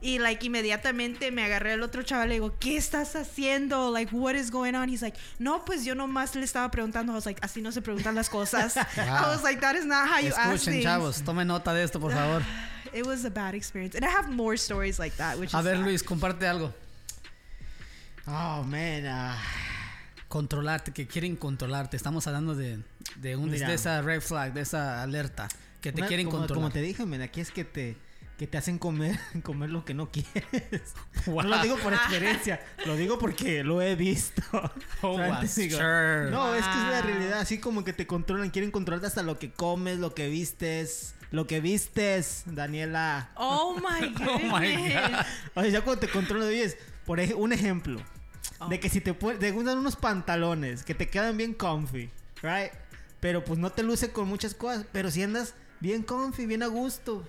Y like inmediatamente me agarré al otro chaval y le digo, ¿qué estás haciendo? Like, what is going on? He's like, no, pues yo nomás le estaba preguntando. I was like, así no se preguntan las cosas. I was like, that is not how you ask Escuchen, things. chavos, tomen nota de esto, por favor. It was a bad experience. And I have more stories like that, which A is ver, sad. Luis, comparte algo. Oh, man. ah. Controlarte, que quieren controlarte. Estamos hablando de, de, un, de esa red flag, de esa alerta. Que te Una- quieren como, controlar. Como te dije, men, aquí es que te, que te hacen comer, comer lo que no quieres. Wow. No lo digo por experiencia, lo digo porque lo he visto. Oh, digo, sure. No, es que es la realidad, así como que te controlan, quieren controlarte hasta lo que comes, lo que vistes, lo que vistes, Daniela. Oh my goodness. Oh my God. O sea, ya cuando te controlan, oyes, por ej- un ejemplo, Oh. de que si te, te gustan unos pantalones que te quedan bien comfy, right? Pero pues no te luce con muchas cosas, pero si andas bien comfy, bien a gusto.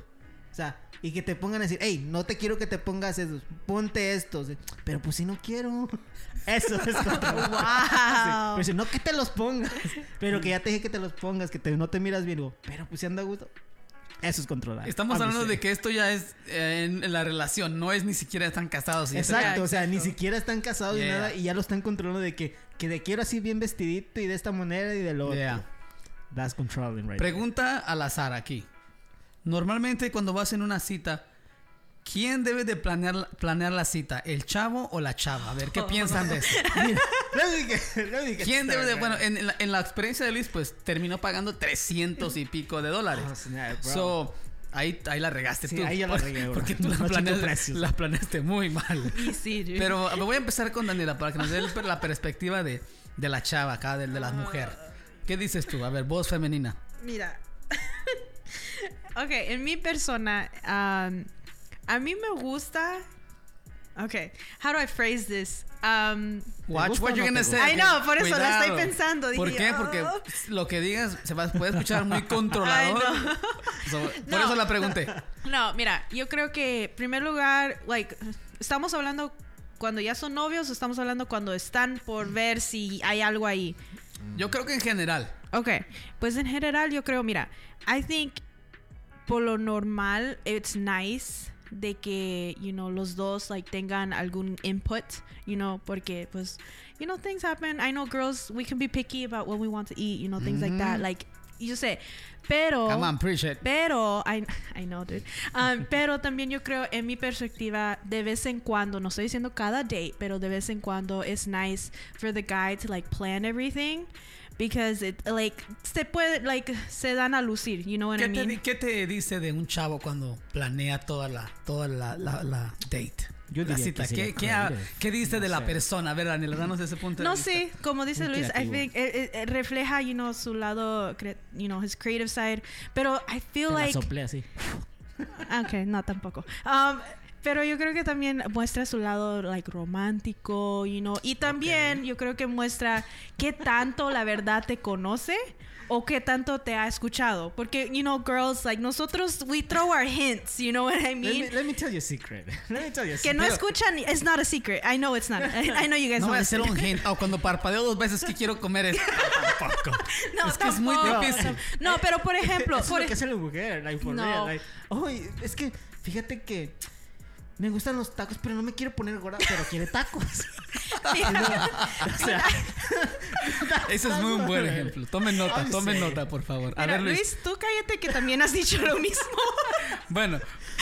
O sea, y que te pongan a decir, hey, no te quiero que te pongas esos, ponte estos. Pero pues si no quiero. Eso es controlar. Wow. Pues no que te los pongas, pero que ya te dije que te los pongas, que te, no te miras bien. Digo, pero pues si anda a gusto. Eso es controlar. Estamos hablando de que esto ya es eh, en, en la relación, no es ni siquiera están casados. y Exacto, o sea, ni siquiera están casados ni Yeah. nada y ya lo están controlando de que, que de quiero así bien vestidito y de esta manera y de lo Yeah. otro. That's controlling right Pregunta al azar aquí. Normalmente cuando vas en una cita, ¿quién debe de planear, planear la cita? ¿El chavo o la chava? A ver, ¿qué piensan de eso? there. Mira, ¿Quién debe de...? Bueno, en, en la, en la experiencia de Luis, pues terminó pagando 300 y pico de dólares. Oh, snap, bro. So, ahí, ahí la regaste Sí, tú. ahí ya la regué, bro. Porque tú No la, la planeaste muy mal. Sí. Pero me voy a empezar con Daniela para que nos dé la perspectiva de, de la chava acá, de, de la mujer. ¿Qué dices tú? A ver, voz femenina. Mira. ok, en mi persona, um, a mí me gusta. Ok, how do I phrase this? Um, Watch what you're no gonna say. I know, por eso la estoy Cuidado. pensando, ¿Por dije, qué? Porque oh. lo que digas se va, puede escuchar muy controlador. Ay, no. So, por eso la pregunté. no, mira, yo creo que, en primer lugar, like, estamos hablando cuando ya son novios o estamos hablando cuando están por ver si hay algo ahí. Yo creo que en general. Ok, pues en general yo creo, mira, I think por lo normal it's nice de que, you know, los dos like tengan algún input, you know, porque pues, you know, things happen. I know girls, we can be picky about what we want to eat, you know, things like that. Like, yo sé, pero... Come on, preach it. Pero, I, I know, dude. Um, pero también yo creo, en mi perspectiva, de vez en cuando, no estoy diciendo cada date, pero de vez en cuando es nice for the guy to like plan everything. Because it, like, se puede, like, se dan a lucir, you know what I ¿Qué te, mean? di- qué te dice de un chavo cuando planea toda la, toda la, la, la date? Yo la diría cita. que ¿Qué, qué, qué dice de No la sé. persona? A ver, Daniela, danos ese punto de No vista. sé, como dice Muy Luis, I creativo. think eh, eh, refleja, you know, su lado, cre- you know, his creative side. Pero I feel Te la like soplé así. Ok, no tampoco. Um, pero yo creo que también muestra su lado like romántico, you know, y también yo creo que muestra qué tanto la verdad te conoce o qué tanto te ha escuchado, porque you know, girls like nosotros we throw our hints, you know what I Let mean? me, let me tell you a secret. Let me tell you a que secret. no escuchan, it's not a secret. I know it's not. I, I know you guys No know va a it's ser un hint. O cuando parpadeo dos veces que quiero comer es tampoco. No, es que es muy tampoco. difícil. No, pero por ejemplo, Eso es por lo que hace la mujer, like, for No. real, like, "Ay, es que fíjate que me gustan los tacos, pero no me quiero poner gorda, pero quiere tacos. o sea, Ese es muy un buen ejemplo. Tomen nota, tomen nota, por favor. A Mira, ver, Luis. Luis, tú cállate que también has dicho lo mismo. Bueno,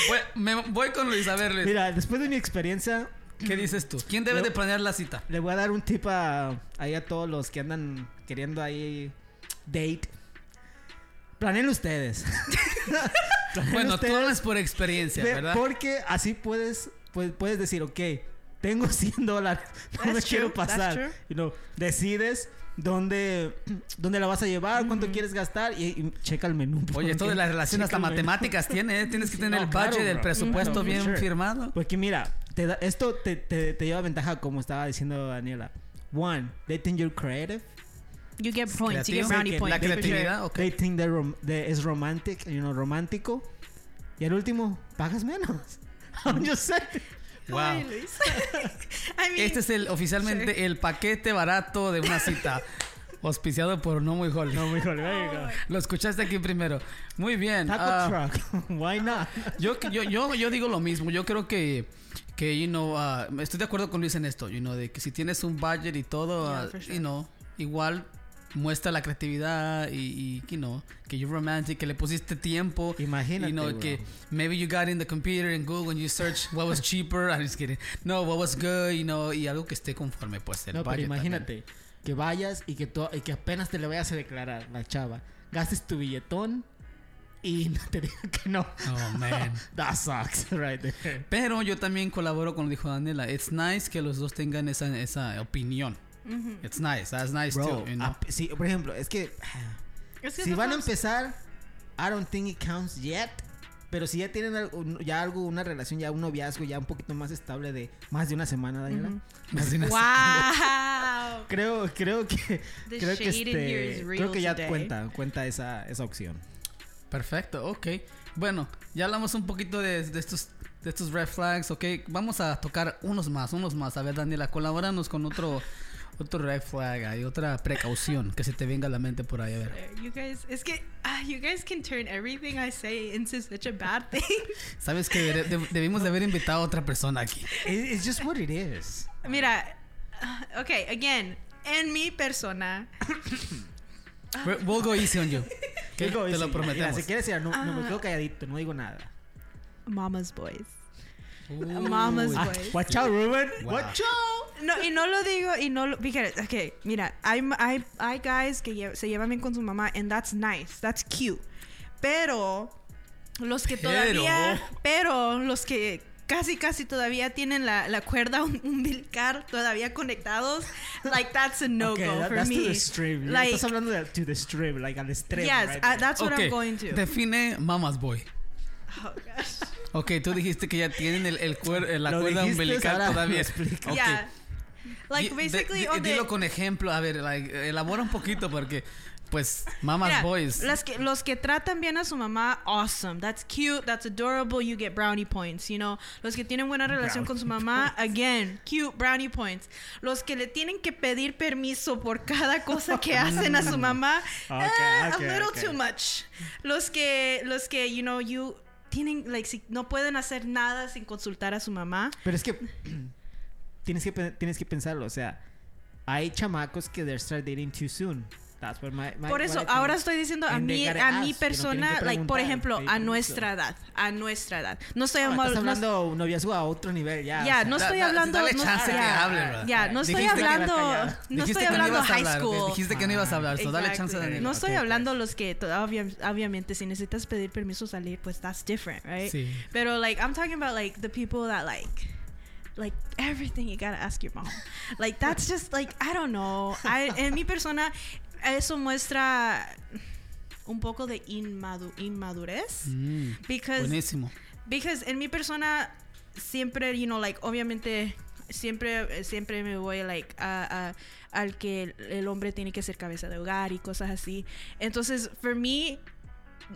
voy, me voy con Luis. A ver, Luis. mira, después de mi experiencia, ¿Qué dices tú? ¿Quién debe de planear la cita? le voy a dar un tip a, ahí a todos los que andan queriendo ahí date. Planeen ustedes. Bueno, tú ustedes. hablas por experiencia, Ve- ¿verdad? Porque así puedes, pues, puedes decir, ok, tengo 100 dólares, no me That's quiero true, that's pasar. You know, decides dónde, dónde la vas a llevar, cuánto quieres gastar y, y checa el menú. Oye, esto de la relación hasta el matemáticas tiene, ¿eh? Tienes que tener No, el claro, budget, el bro. presupuesto Claro, bien sure. firmado. Porque mira, te da- esto te, te, te lleva ventaja como estaba diciendo Daniela. One, they think you're creative. You get points. You get brownie points. La sure. creatividad, ok. They think they're rom- es romantic, you know, romántico. Y al último, pagas menos. I'm just saying. Wow. I mean, Este es el oficialmente el paquete barato de una cita. auspiciado por No Muy Holly. No, mejor, venga. Lo escuchaste aquí primero. Muy bien. Taco ah, truck. Why not? yo, yo, yo, yo digo lo mismo. Yo creo que, que you know, ah, estoy de acuerdo con Luis en esto. You know, de que si tienes un budget y todo, Yeah, ah, for sure. you know, igual muestra la creatividad y, y you know, que you're romantic, que le pusiste tiempo. Imagínate, You know, bro. que maybe you got in the computer and Google and you search what was cheaper. I'm just kidding. No, what was good, you know, y algo que esté conforme, pues, el No, pero también. imagínate que vayas y que, y que apenas te le vayas a declarar la chava. Gastes tu billetón y no te digan que no. Oh, man. That sucks right there. Pero yo también colaboro con lo que dijo Daniela. It's nice que los dos tengan esa, esa opinión. It's nice. That's nice Bro, too. You know? sí, por ejemplo, es que es que si van a empezar, I don't think it counts yet. Pero si ya tienen algo- ya algo, una relación, ya un noviazgo, ya un poquito más estable de más de una semana, Daniela. Más de una- Wow. Creo, creo que, The creo que shade in here este, is real creo que ya today. cuenta, cuenta esa, esa opción. Perfecto, ok. Bueno, ya hablamos un poquito de, de estos de estos red flags, ok. Vamos a tocar unos más, unos más. A ver, Daniela, colabóranos con otro otro red flag, hay otra precaución que se te venga a la mente por ahí, a ver. You guys, es que ah, you guys can turn everything I say into such a bad thing. Sabes que debimos de haber invitado a otra persona aquí. It- It's just what it is. Mira, ah, okay, again, en mi persona, We're- We'll go easy on you. ¿ok? Digo, Te sí, lo mira, prometemos. si quieres, ya no, no me Ah. quedo calladito, no digo nada. mama's boys. Mama's boys. watch out, Ruben. Wow. Watch out. No, y no lo digo, y no lo. Because, okay, mira, hay, hay, hay guys que lle- se llevan bien con su mamá, and that's nice, that's cute. Pero, los que Pero. todavía. Pero, los que casi, casi todavía tienen la, la cuerda um- umbilical todavía conectados, like, that's a no Okay, go that- for that's me. to the extreme. Like, Estás hablando de to the extreme, like al extremo. yes, right uh, that's what Ok, I'm going to. Define mama's boy. Oh, gosh. Ok, tú dijiste que ya tienen el, el cuer- eh, la Lo cuerda umbilical todavía. lo explica. Ok. Yeah. Like, basically, the- dilo con ejemplo, a ver, like, elabora un poquito porque, pues, mama's Mira, boys. Las que, los que tratan bien a su mamá, awesome. That's cute, that's adorable, you get brownie points, you know. Los que tienen buena relación con su mamá, again, cute, brownie points. Los que le tienen que pedir permiso por cada cosa que hacen a su mamá, eh, a little too much. Los que, los que, you know, you no pueden hacer nada sin consultar a su mamá. Pero es que tienes que tienes que pensarlo, o sea, hay chamacos que they start dating too soon. That's what my, my Por eso, what ahora estoy diciendo a And mí, gotta a mi persona, like, por ejemplo, a nuestra edad, a nuestra edad. No estoy No, hablando- estás no- hablando noviazgo a otro nivel ya. Ya, o sea. no estoy hablando. dale no, chance ya, que hable, bro. Ya, no estoy hablando. No estoy no hablando high school. Dijiste que no ibas a hablar, so dale chance a Daniela. No estoy hablando los que obviamente si necesitas pedir permiso salir, pues that's different, right? Sí. Pero like I'm talking about like the people that like like everything you gotta ask your mom. Like that's just like I don't know. I en mi persona eso muestra un poco de inmadu- inmadurez Mm, because buenísimo. because en mi persona siempre you know like obviamente siempre siempre me voy like a, a- al que el, hombre tiene que ser cabeza de hogar y cosas así entonces for me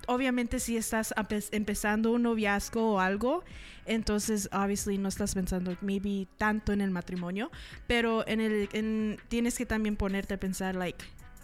obviamente si estás empe- empezando un noviazgo o algo entonces obviously no estás pensando maybe tanto en el matrimonio pero en el en, tienes que también ponerte a pensar like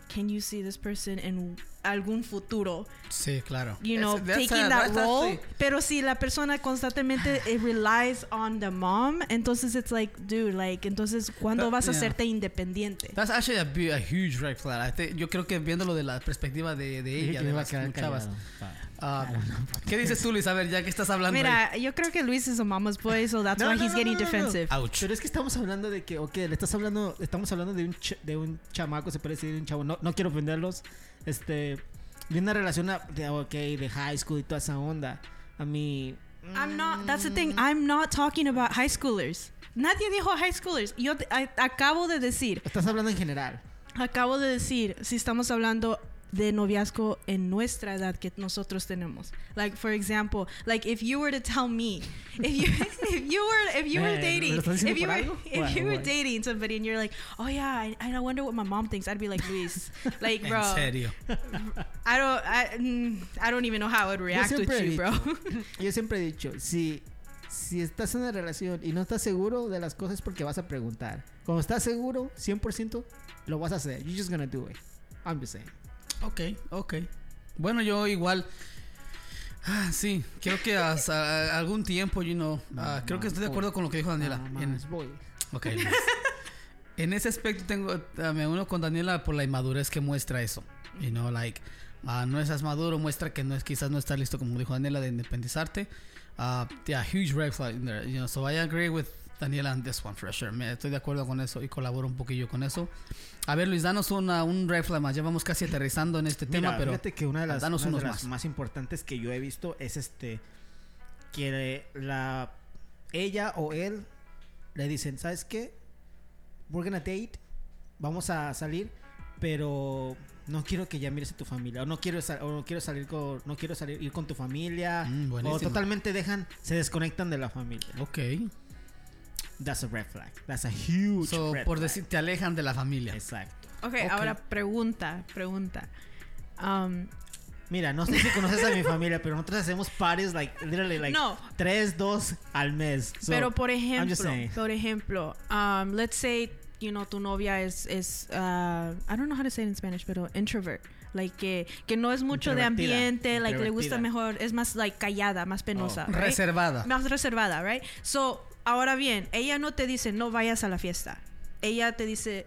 can you see this person en algún futuro Sí, claro. you know, Es- that's taking a- that role. actually- Pero si la persona constantemente eh, relies on the mom, entonces it's like, dude, like, entonces, ¿cuándo That- vas a yeah. hacerte independiente? That's actually a, a huge red flag. I think- yo creo que viéndolo de la perspectiva de, de ella, de a las chavas. Pa- Ah, know. ¿Qué dices tú, Luis? A ver, ya que estás hablando. ahí. Mira, yo creo que Luis is a mama's boy, so that's No, why no, he's no, getting no, no, no. defensive. Ouch. Pero es que estamos hablando de que, ok, le estás hablando, estamos hablando de un, ch- de un chamaco, se puede decir, de un chavo, no, no quiero ofenderlos, este, de una relación de, ok, de high school y toda esa onda. A mí, I'm not, that's the thing, I'm not talking about high schoolers. Nadie dijo high schoolers. Yo te- a- acabo de decir, estás hablando en general. Acabo de decir, si estamos hablando de noviazgo en nuestra edad que nosotros tenemos. Like for example, like if you were to tell me, if you if you were if you were Eh, ¿me dating, if you were if you were dating somebody and you're like, oh yeah, I, I wonder what my mom thinks. I'd be like, Luis, like bro, En serio. I don't I, mm, I don't even know how I would react with you, bro. Yo siempre he dicho, si, si estás en una relación y no estás seguro de las cosas porque vas a preguntar. Cuando estás seguro, 100%, lo vas a hacer. You're just gonna do it. I'm just saying. Ok, ok. Bueno, yo igual. Ah, sí, creo que hasta algún tiempo, you know, ah, creo que estoy de acuerdo con lo que dijo Daniela. Nada En- ok. En ese aspecto tengo, ah, me uno con Daniela por la inmadurez que muestra eso. You know, like, ah, no estás maduro, muestra que no es, quizás no estás listo, como dijo Daniela, de independizarte. Ah, yeah, huge red flag in there. You know, so I agree with Daniela on this one for sure. Me, estoy de acuerdo con eso y colaboro un poquillo con eso. A ver, Luis, danos una, un red flag más. Ya vamos casi aterrizando en este tema, pero fíjate que una de las, danos una de unos las más. más. importantes que yo he visto es este que la ella o él le dicen, ¿sabes qué? We're gonna date, vamos a salir, pero no quiero que ya mires a tu familia o no quiero o no quiero salir con no quiero salir ir con tu familia Mm, o totalmente dejan se desconectan de la familia. Ok. That's a red flag. That's a huge So, red por flag. decir, te alejan de la familia. Exacto. Okay, Ok. ahora pregunta, pregunta. Um, Mira, no sé si conoces a mi familia, pero nosotros hacemos parties like literally like No. tres, dos al mes. So, Pero por ejemplo, por ejemplo, um, let's say, you know, tu novia es, es uh, I don't know how to say it in Spanish, pero introvert. Like que, que no es mucho de ambiente, like le gusta mejor, es más like callada, más penosa. Oh. right? Reservada. Más reservada, right? So, ahora bien, ella no te dice no vayas a la fiesta. Ella te dice,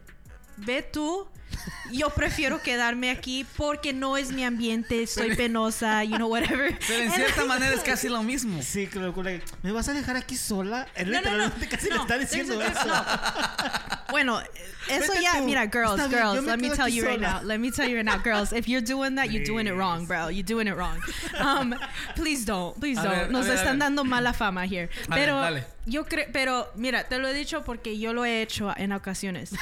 ve tú. Yo prefiero quedarme aquí porque no es mi ambiente, soy penosa, you know, whatever. Pero en cierta manera es casi lo mismo. Sí, creo que ¿Me vas a dejar aquí sola? Él No, no, no. literalmente casi le No, está diciendo eso. no. Bueno, eso Vete ya, tú. mira, girls, Está girls, let me tell you right now. Let me tell you right now, girls, if you're doing that, you're doing it wrong, bro. You're doing it wrong. Um, please don't, please A don't. ver, Nos ver, están dando mala fama here. A Pero dale. yo creo, pero mira, te lo he dicho porque yo lo he hecho en ocasiones.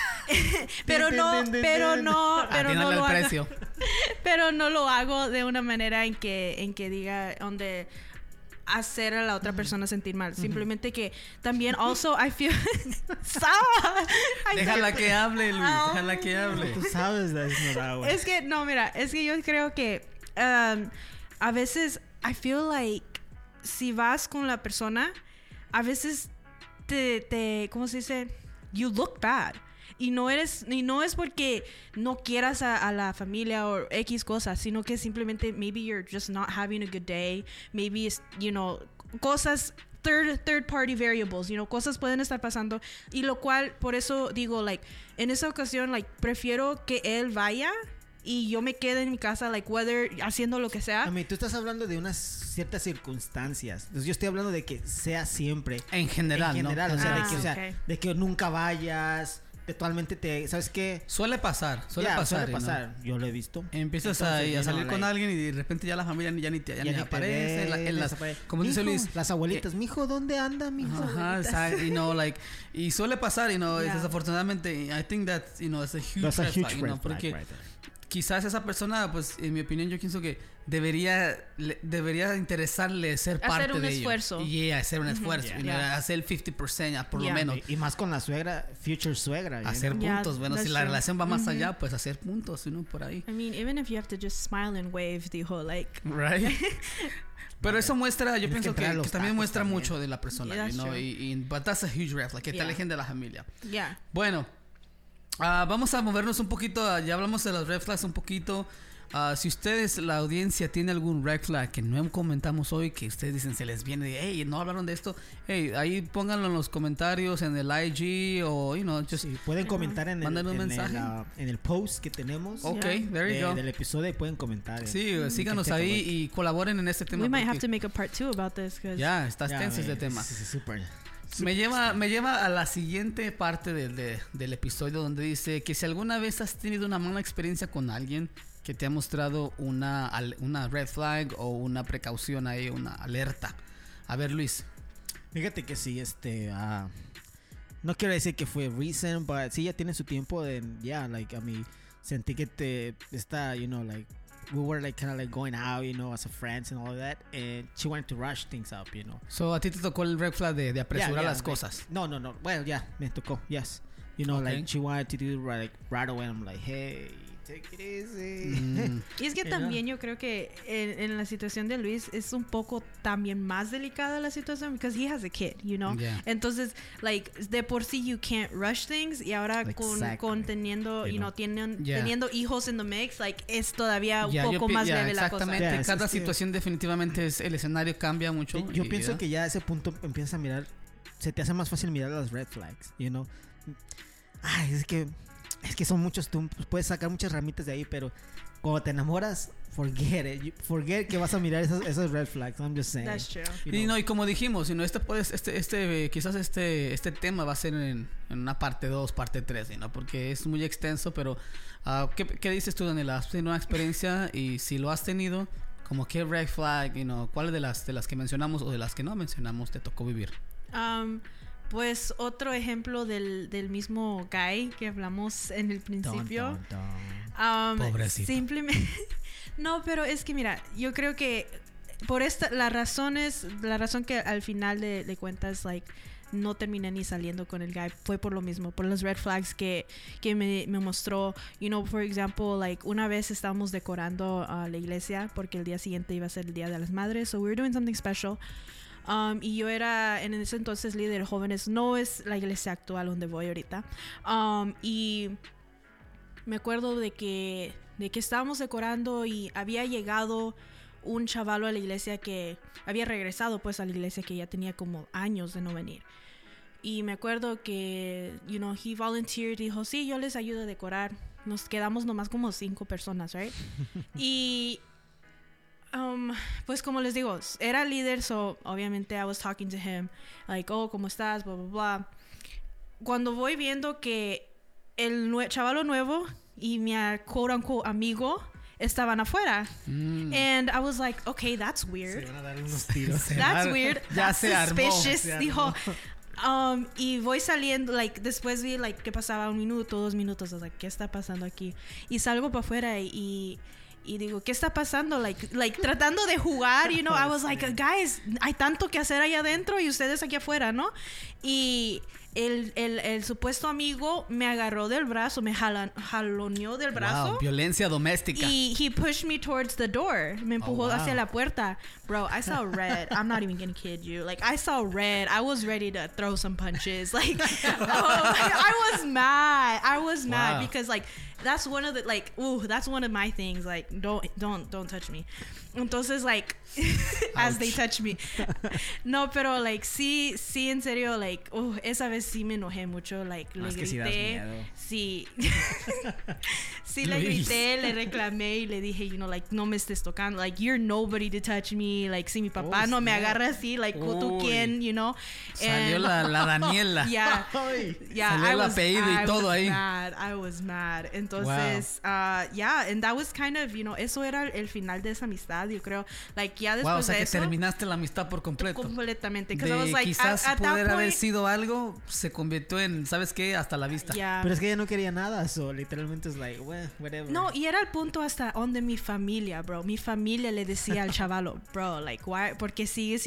pero no, din, pero no, pero no lo hago. precio. Pero no lo hago de una manera en que, en que diga, donde hacer a la otra persona sentir mal. Simplemente que también, also, I feel. Stop. I feel- Déjala que hable, Luis. Ah. Déjala que hable. Tú sabes de eso, no, güey. Es que, no, mira, es que yo creo que um, a veces, I feel like, si vas con la persona, a veces te, te ¿cómo se dice? You look bad. Y no eres, y no es porque no quieras a, a la familia o X cosas, sino que simplemente maybe you're just not having a good day. Maybe it's, you know, cosas third third party variables, you know, cosas pueden estar pasando y lo cual por eso digo like en esa ocasión like prefiero que él vaya y yo me quede en mi casa like whether haciendo lo que sea. A mí, tú estás hablando de unas ciertas circunstancias. Entonces, yo estoy hablando de que sea siempre. En general, en ¿no? general, o sea, de Ah, que, o sea, de que nunca vayas, totalmente te, ¿sabes qué? Suele pasar, suele Ya, pasar. suele ¿no? pasar. Yo lo he visto. Empiezas Entonces, a, a know, salir con like, alguien y de repente ya la familia ya ni te ya ya ni ni te aparece. la- en las- como dice Luis. Las abuelitas, mijo, ¿dónde anda, mijo? Ajá, exacto, you know, like, y suele pasar, you know, Yeah. desafortunadamente, I think that, you know, it's a huge That's a huge flag, you know, flag porque right there. Quizás esa persona, pues, en mi opinión, yo pienso que debería, le- debería interesarle ser Hacer parte de ello. esfuerzo. Y hacer un esfuerzo, Yeah. Yeah. hacer el 50%, ah, por Yeah. lo menos. Y, y más con la suegra, future suegra. you Hacer know. Yeah, puntos, bueno, si that's la true. relación va más Ujú. allá, pues hacer puntos, know, por ahí. I mean, even if you have to just smile and wave, dijo, like, Right. Pero eso muestra, yo Tienes pienso que que, que también muestra también. mucho de la persona, Yeah, you that's know, true. y, y but that's a huge red flag, que te Yeah. alejen de la familia. yeah. Bueno, ah, vamos a movernos un poquito. ah, ya hablamos de los red flags un poquito. Ah, si ustedes, la audiencia, tiene algún red flag que no comentamos hoy, que ustedes dicen se les viene de, hey, no hablaron de esto, hey, ahí pónganlo en los comentarios, en el IG o, you know, just. Sí, pueden comentar en el, un en, mensaje. el, en el post que tenemos Ok, Yeah. there you de- go. del episodio y pueden comentar. en- Sí, en síganos ahí y colaboren en este tema. We might have to make a part two about this because Ya, está Ya, tenso este tema. sí, sí, súper. Me lleva, me lleva a la siguiente parte del- de- del episodio donde dice que si alguna vez has tenido una mala experiencia con alguien que te ha mostrado una, una red flag o una precaución ahí, una alerta. A ver, Luis. Fíjate que sí, este. ah, no quiero decir que fue recent, but sí ya tiene su tiempo de, yeah, like, I mean, sentí que te está, you know, like, we were like kind of like going out, you know, as a friends and all of that, and she wanted to rush things up, you know. So, a ti te tocó el red flag de, de apresurar Yeah, yeah, las like- cosas. No, no, no. Well, yeah, me tocó. Yes. You know, Okay. like she wanted to do right, like right away. I'm like, hey, it easy. Mm. Y es que también yo creo que en, en la situación de Luis es un poco también más delicada la situación because he has a kid, you know. Yeah. Entonces, like de por sí you can't rush things y ahora con, Exactly. con teniendo, You you know, know. tienen, Yeah. teniendo hijos in the mix, like es todavía un yo poco más leve la cosa. exactamente. Yeah, Cada es que- situación definitivamente es el escenario cambia mucho. Yo, y, pienso que ya a ese punto empiezas a mirar, se te hace más fácil mirar las red flags, you know. Ay, es que, es que son muchos, tú puedes sacar muchas ramitas de ahí, pero cuando te enamoras, forget it. You- forget que vas a mirar esas, esas red flags. I'm just saying. That's true. you Y know. no, y como dijimos, you know, este puede, este, este, quizás este, este tema va a ser en, en una parte 2, parte 3, ¿no? Porque es muy extenso, pero ah, ¿qué, qué dices tú, Daniela? ¿Has tenido una experiencia? Y si lo has tenido, como qué red flag, you know, ¿cuáles de las, de las que mencionamos o de las que no mencionamos te tocó vivir? Um, pues otro ejemplo del, del mismo guy que hablamos en el principio. Um, Pobrecito. Simplemente. no, pero es que mira, yo creo que por esta, la razón es, la razón que al final de, de cuentas, like, no terminé ni saliendo con el guy fue por lo mismo, por los red flags que, que me, me mostró. You know, for example, like, una vez estábamos decorando a la iglesia porque el día siguiente iba a ser el Día de las Madres, so we were doing something special. Um, y yo era en ese entonces líder de jóvenes, no es la iglesia actual donde voy ahorita. Um, y me acuerdo de que, de que estábamos decorando y había llegado un chavalo a la iglesia que había regresado pues a la iglesia que ya tenía como años de no venir. Y me acuerdo que, you know, he volunteered, dijo, sí, yo les ayudo a decorar. Nos quedamos nomás como cinco personas, right? y, um, pues como les digo, era líder, so obviamente I was talking to him, like, oh, ¿cómo estás? Blah, blah, blah. Cuando voy viendo que el nue- chavalo nuevo y mi ah, quote unquote amigo estaban afuera. Mm. And I was like, okay, that's Se weird. van a dar unos tiros. Se That's weird. Ya That's se armó. suspicious. Se armó. Dijo. Um, y voy saliendo, like, después vi, like, que pasaba un minuto, dos minutos, I was like, ¿qué está pasando aquí? Y salgo para afuera y, y digo, ¿qué está pasando? Like, like, tratando de jugar, you know, I was like, guys, hay tanto que hacer allá adentro y ustedes aquí afuera, ¿no? Y el, el, el supuesto amigo me agarró del brazo, me jalan, jaloneó del brazo. Wow, violencia doméstica. Y he pushed me towards the door. Me empujó wow. hacia la puerta. Bro, I saw red. I'm not even gonna kid you. Like I saw red. I was ready to throw some punches. Like oh, I was mad. I was mad Wow. because like that's one of the like ooh that's one of my things. Like don't don't don't touch me. Entonces like as they touch me. No, pero like sí sí en serio like uh, esa vez sí me enojé mucho. Like le que si das grité. miedo. Sí. sí, le grité, le reclamé y le dije, you know, like, no me estés tocando. Like, you're nobody to touch me. Like, si mi papá Oh, no me agarra así, like, ¿tú Uy. quién? You know? Salió And- la, la Daniela. Yeah. Yeah, Salió I el was, apellido y I todo was ahí. mad. I was mad. Entonces, uh, yeah, and that was kind of, you know, eso era el final de esa amistad, yo creo. Like, ya después Wow, o sea de que eso, terminaste la amistad por completo. completamente. Because I De was like, quizás at, at poder haber point, sido algo, se convirtió en, ¿sabes qué? Hasta la vista. yeah. Pero es que ella no quería nada, so literalmente es like, well, whatever. No, y era el punto hasta donde mi familia, bro. Mi familia le decía al chavalo, bro, like, why? Porque sigues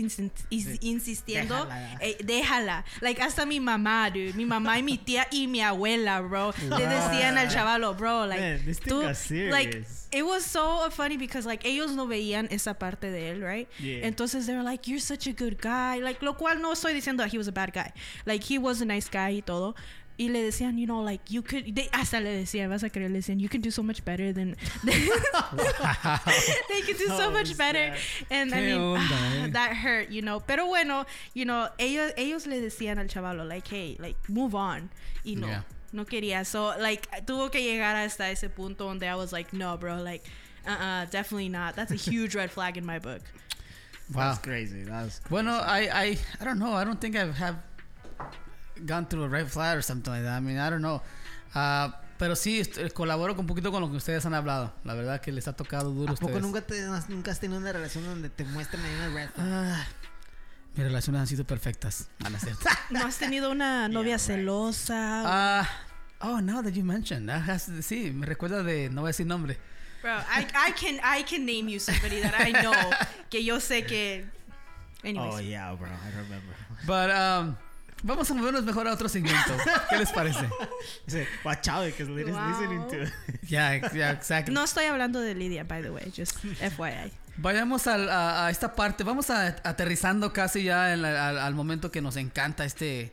insistiendo. Déjala. Eh, déjala. Like, hasta mi mamá, dude. Mi mamá y mi tía y mi abuela, bro. Le decían al chavalo, bro, like, Man, this thing tú, got serious. like, it was so funny because, like, ellos no veían esa parte de él, right? Yeah. Entonces, they were like, you're such a good guy. Like, lo cual no estoy diciendo he was a bad guy. Like, he was a nice guy y todo. Y le decían, you know, like, you could, they, hasta le decían, vas a creer, le decían, you can do so much better than, they could do so much better. And I mean, onda, ah, eh. that hurt, you know. Pero bueno, you know, ellos, ellos le decían al chavalo, like, hey, like, move on. Y no, Yeah. No quería. So, like, tuvo que llegar hasta ese punto donde I was like, no, bro, like, uh-uh, definitely not. That's a huge red flag in my book. Wow. That's crazy. That's crazy. Bueno, I, I, I don't know. I don't think I have gone through a red flag or something like that. I mean, I don't know. Ah, pero sí, est- colaboro un poquito con lo que ustedes han hablado. La verdad que les ha tocado duro a ¿A poco ustedes. nunca, te, nunca has tenido una relación donde te muestran ahí una red flag? Ah, Mis relaciones han sido perfectas. Ah, no es cierto. ¿No has tenido una novia celosa? Ah, oh, now that you mentioned. that has- sí, me recuerda de. No voy a decir nombre. Bro, I, I can I can name you somebody that I know que yo sé que. Anyways. Oh, yeah, bro. I remember. But, um, vamos a movernos mejor a otro segmento. ¿Qué les parece? Dice, watch out, because Lily's Wow. listening to Ya, ya, exacto. No estoy hablando de Lidia, by the way, just FYI. Vayamos al- a, a esta parte. Vamos a, aterrizando casi ya en la- al, al momento que nos encanta este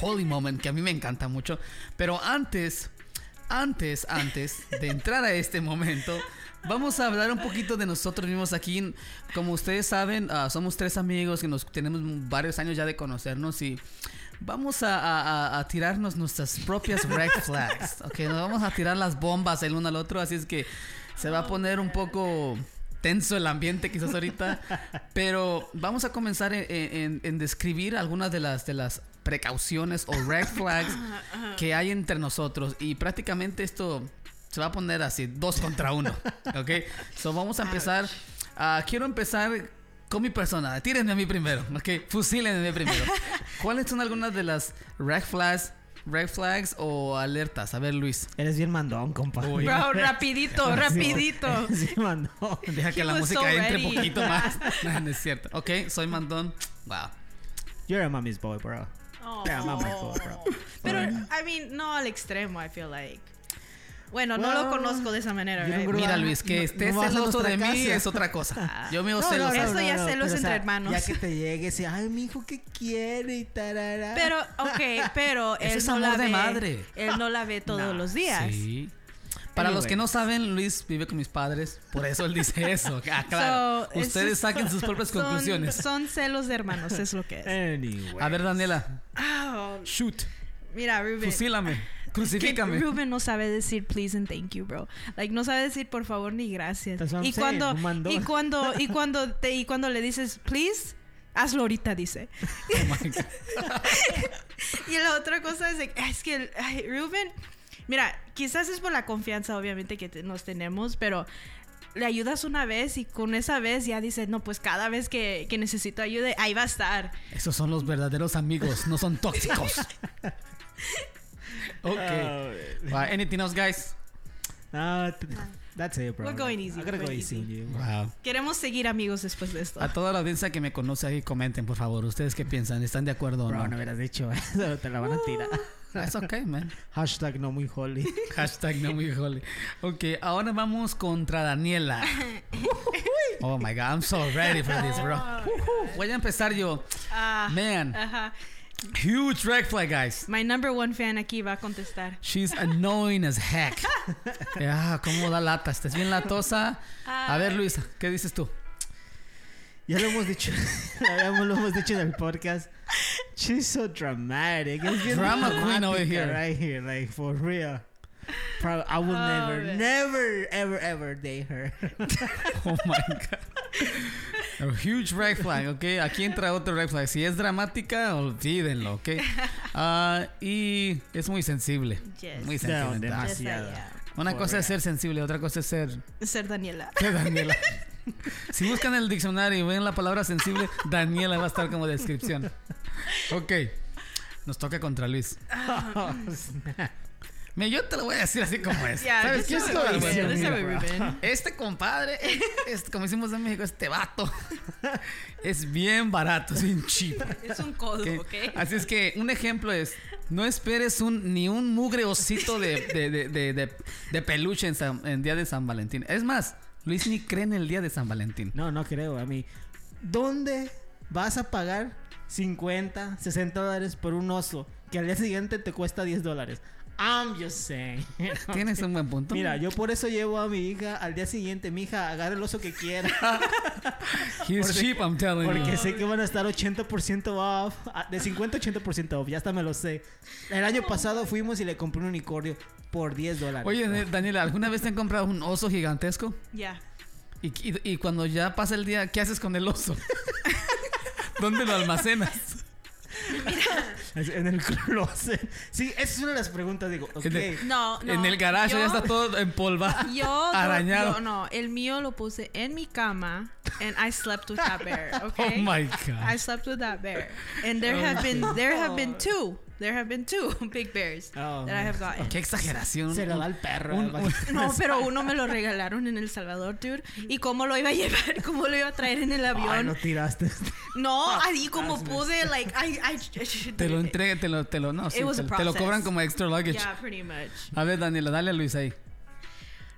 holy moment, que a mí me encanta mucho. Pero antes, antes, antes de entrar a este momento, vamos a hablar un poquito de nosotros mismos aquí. Como ustedes saben, ah, somos tres amigos que nos tenemos varios años ya de conocernos y vamos a- a tirarnos nuestras propias red flags. Ok, nos vamos a tirar las bombas el uno al otro, así es que se va a poner un poco tenso el ambiente quizás ahorita, pero vamos a comenzar en, en- en describir algunas de las de las precauciones o red flags que hay entre nosotros y prácticamente esto se va a poner así dos contra uno, ¿ok? So vamos a empezar. ah, quiero empezar con mi persona. Tírenme a mí primero, ¿ok? Fusílenme primero. ¿Cuáles son algunas de las red flags, red flags o alertas? A ver, Luis. Eres bien mandón, compa. Uy. Bro, rapidito, rapidito. Eres bien mandón. Deja que la música so entre ready. poquito más. No, no es cierto. Ok, soy mandón. Wow. You're a mommy's boy, bro. Oh. Yeah, I'm my fault, bro. Pero, I mean, no al extremo, I feel like. Bueno, no lo conozco de esa manera, right? grow Mira, Luis, que no- estés no celoso de mí es otra cosa. Yo me No, no, celoso. no, Eso ya no, celos entre hermanos. Ya que te llegues y, ay, mi hijo, ¿qué quiere? Y tarara. Pero, ok, pero Eso él es no amor la de ve. madre. Él no la ve todos los días. Sí. Para los que no saben, Luis vive con mis padres, por eso él dice eso. Ah, claro. So, Ustedes es- saquen sus propias Son- conclusiones. Son celos de hermanos, es lo que es. A ver, Daniela, Ah, shoot, mira, Ruben. fusílame, que crucifícame. Ruben no sabe decir please and thank you, bro. Like no sabe decir por favor ni gracias. That's what I'm Y saying, cuando y cuando y cuando te y cuando le dices please Hazlo ahorita, dice. Oh my God. Y la otra cosa es, es que ay, Ruben, mira, quizás es por la confianza, obviamente, que te- nos tenemos, pero le ayudas una vez y con esa vez ya dices, no, pues cada vez que, que necesito ayuda, ahí va a estar. Esos son los verdaderos amigos, no son tóxicos. Ok. Oh, Wow, anything else, guys? no, that's it, bro. We're going easy, I gotta we're go going easy easy. Wow. Queremos seguir amigos después de esto. A toda la audiencia que me conoce ahí, comenten, por favor. ¿Ustedes qué piensan? ¿Están de acuerdo o Bro, no no? hubieras dicho eso, te la van a tirar. Es ok, man. Hashtag no muy holy. Hashtag no muy holy. Ok, ahora vamos contra Daniela. Oh my god, I'm so ready for this, bro. Voy a empezar yo. Ah, Man, ajá. Huge red flag, guys. My number one fan aquí va a contestar. She's annoying as heck. Ah, cómo da lata. ¿Estás bien latosa? A ver, Luisa, ¿qué dices tú? Ya lo hemos dicho, ya lo hemos dicho en el podcast. She's so dramatic. Es bien Drama queen over here. Right here, like for real. Prob- I will Oh, never, man. never, ever, ever date her. Oh my god. A huge red flag, ok. Aquí entra otro red flag. Si es dramática, olvídenlo, ok. Ah, y es muy sensible. Yes. Muy No, sentimental. demasiado. Una cosa es ser sensible, otra cosa es ser. Ser Daniela. ser Daniela. Si buscan el diccionario y ven la palabra sensible, Daniela va a estar como descripción. Ok. Nos toca contra Luis. Oh, snap. Mira, yo te lo voy a decir así como es. ¿Sabes qué es lo. Este compadre, este, como decimos en México, este vato, es bien barato, es bien cheap. Es un codo, ¿ok? ¿ok? Así es que un ejemplo es, no esperes un, ni un mugre osito de, de, de, de- de- de peluche en, San- en día de San Valentín. Es más, Luis ni cree en el día de San Valentín. No, no creo. A mí, ¿dónde vas a pagar 50, 60 dólares por un oso que al día siguiente te cuesta 10 dólares? I'm just saying. Tienes un buen punto. Mira, yo por eso llevo a mi hija al día siguiente. Mi hija, agarra el oso que quiera. He's porque- cheap, I'm telling Porque you. sé que van a estar 80% off. ah, De 50 a 80% off. Ya hasta me lo sé. El año pasado fuimos y le compré un unicornio por 10 dólares. Oye, Daniela, ¿alguna vez te han comprado un oso gigantesco? Ya. Y, y- y cuando ya pasa el día, ¿qué haces con el oso? ¿Dónde lo almacenas? En el closet. Sí, esa es una de las preguntas. Digo, ok. En el- No, no. en el garage yo- ya está todo empolvado. Yo, arañado. yo- no, el mío lo puse en mi cama and I slept with that bear, okay? Oh my I god. slept with that bear. And there have been there have been two. There have been two big bears Oh, that I have gotten. Qué exageración. Se lo da el perro. Un- un- No, pero uno me lo regalaron en El Salvador, dude. ¿Y cómo lo iba a llevar? ¿Cómo lo iba a traer en el Ay, avión? lo tiraste. No, ahí como pude, like, I, I, Te lo entrega, te lo, te lo, no, sí, It was te, te lo cobran como extra luggage. Yeah, pretty much. A ver, Daniela, dale a Luis ahí.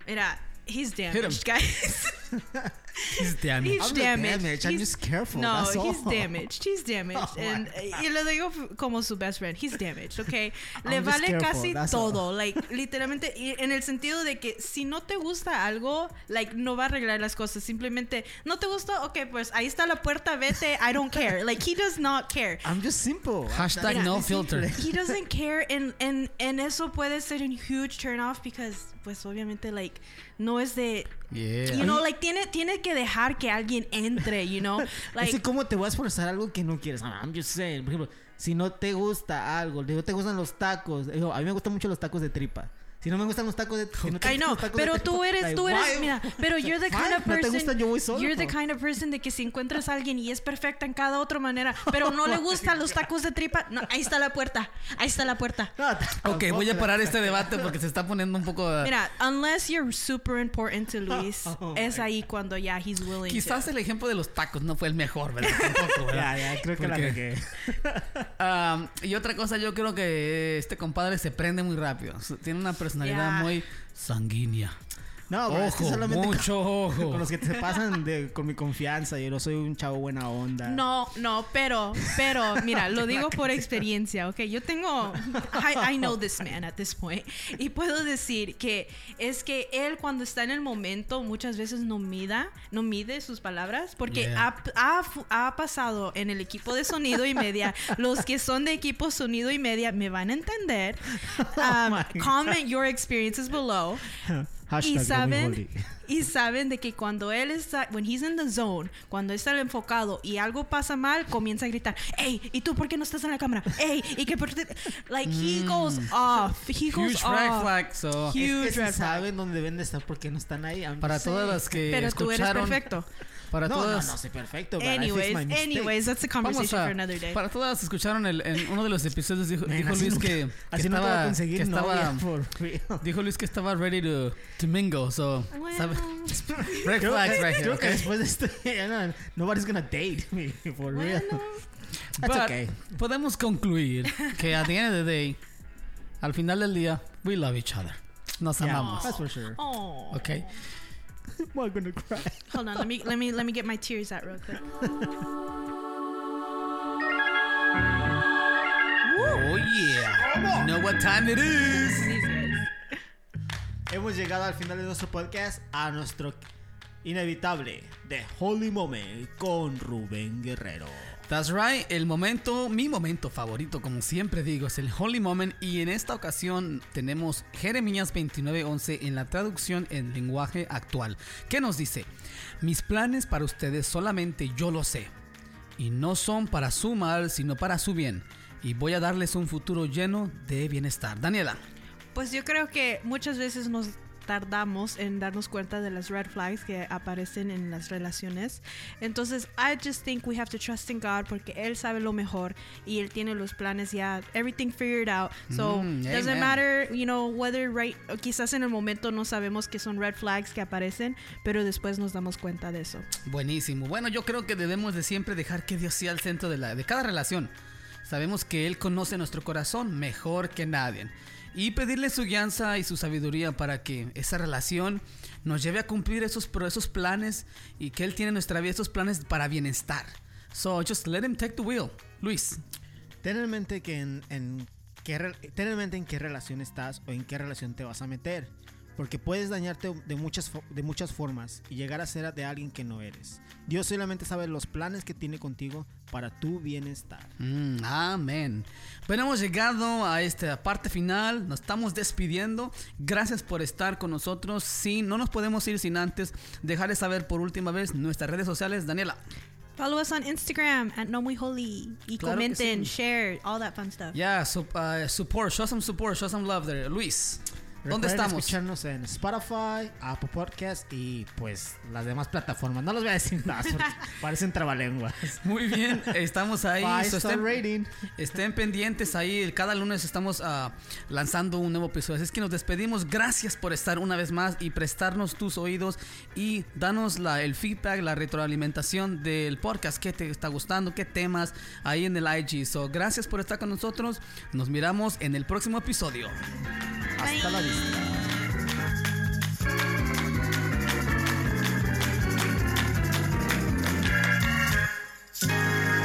Mira, he's him. damaged, guys. He's damaged. He's I'm damaged. damaged, I'm He's- just careful, No, that's he's all. damaged. He's damaged. Oh and, y lo digo como su best friend. He's damaged, okay? Le I'm just vale careful, casi that's all. todo. Like, literalmente, en el sentido de que si no te gusta algo, like, no va a arreglar las cosas. Simplemente, no te gustó, ok, pues ahí está la puerta, vete. I don't care. Like, he does not care. I'm just simple. Hashtag no filter. He doesn't care and, and, and eso puede ser un huge turn off because pues obviamente like no es de Yeah. you know like tiene tiene que dejar que alguien entre you know es like que cómo te vas a forzar algo que no quieres. Ah, I'm just saying. Por ejemplo, si no te gusta algo, digo, te gustan los tacos. Digo, a mí me gustan mucho los tacos de tripa. Si no me gustan los tacos de si no te I know, los tacos pero de tú eres, tú eres, why? mira, pero you're the kind Fine, of no te person, gustan, yo voy solo. you're the kind of person de que si encuentras a alguien y es perfecta en cada otra manera, pero no le gustan los tacos de tripa, no, ahí está la puerta, ahí está la puerta. No, Ok, voy a parar este debate porque se está poniendo un poco... uh, Mira, unless you're super important to Luis, Oh es ahí cuando ya he's willing Quizás to. el ejemplo de los tacos no fue el mejor, ¿verdad? Tampoco, ¿verdad? Ya, ya, creo que la Porque- regué. Um, y otra cosa, yo creo que este compadre se prende muy rápido. Tiene una personalidad Ya. muy sanguínea. No, bro, es que Ojo, solamente mucho con, ojo. con los que se pasan de, con mi confianza. Yo no soy un chavo buena onda. No, no, pero, pero, mira, lo digo por experiencia, ¿ok? Yo tengo, I, I know this man at this point, y puedo decir que es que él cuando está en el momento muchas veces no mida, no mide sus palabras, porque Yeah. ha, ha- ha pasado en el equipo de sonido y media, los que son de equipo sonido y media me van a entender. Um, my God. comment your experiences below. Hashtag Y saben, y saben de que cuando él está, when he's in the zone, cuando está enfocado y algo pasa mal, comienza a gritar, hey, ¿y tú por qué no estás en la cámara? Hey, ¿y qué por qué-" Like, he goes off. He goes Mm. Huge red off. flag. So, Huge Es que si red flag. saben dónde deben de estar porque no están ahí. I'm para todas las que Pero tú eres escucharon... perfecto. Para No, todas... no, no perfecto. but I fixed Anyways, anyways, that's a conversation a, for another day. para todas escucharon el, en uno de los episodios dijo, Man, dijo así Luis nunca- que, que estaba, conseguir que estaba real. dijo Luis que estaba ready to, to mingle so Well, sabe- red Creo, flags right here creo que okay? después de esto, no, nobody's gonna date me, for real. Bueno, That's But okay. podemos concluir que at the end of the day al final del día we love each other nos Yeah, amamos that's for sure. oh. okay I'm gonna cry. Hold on, let me let me let me get my tears out real quick. oh yeah you know what time it is These guys. Hemos llegado al final de nuestro podcast a nuestro inevitable The Holy Moment con Rubén Guerrero. That's right, el momento, mi momento favorito, como siempre digo, es el Holy Moment. Y en esta ocasión tenemos Jeremías 29:11 en la traducción en lenguaje actual, que nos dice, mis planes para ustedes solamente yo lo sé, y no son para su mal, sino para su bien, y voy a darles un futuro lleno de bienestar. Daniela, Pues yo creo que muchas veces nos tardamos en darnos cuenta de las red flags que aparecen en las relaciones. Entonces, I just think we have to trust in God porque Él sabe lo mejor y Él tiene los planes ya, everything figured out. So, Mm, doesn't amen. matter, you know, whether right, quizás en el momento no sabemos que son red flags que aparecen, pero después nos damos cuenta de eso. Buenísimo. Bueno, yo creo que debemos de siempre dejar que Dios sea el centro de, la, de cada relación. Sabemos que Él conoce nuestro corazón mejor que nadie. Y pedirle su guianza y su sabiduría para que esa relación nos lleve a cumplir esos, esos planes y que Él tiene en nuestra vida esos planes para bienestar. So just let Him take the wheel. Luis. Ten en mente que en, en qué ten en mente en qué relación estás o en qué relación te vas a meter. Porque puedes dañarte de muchas, de muchas formas y llegar a ser de alguien que no eres. Dios solamente sabe los planes que tiene contigo para tu bienestar. Mm, amén. Bueno, hemos llegado a esta parte final. Nos estamos despidiendo. Gracias por estar con nosotros. Sí, no nos podemos ir sin antes dejarles saber por última vez nuestras redes sociales. Daniela. Follow us on Instagram at No Muy Holy. Y Claro comenten, sí. share, all that fun stuff. Yeah, so, uh, support, show some support, show some love there. Luis, ¿dónde estamos? escucharnos en Spotify, Apple Podcast y pues las demás plataformas. No los voy a decir porque parecen trabalenguas. Muy bien, estamos ahí. So estén, rating. estén pendientes ahí. Cada lunes estamos ah, lanzando un nuevo episodio. Así es que nos despedimos. Gracias por estar una vez más y prestarnos tus oídos y danos la, el feedback, la retroalimentación del podcast. ¿Qué te está gustando? ¿Qué temas ahí en el IG? So, gracias por estar con nosotros. Nos miramos en el próximo episodio. Hasta la Thank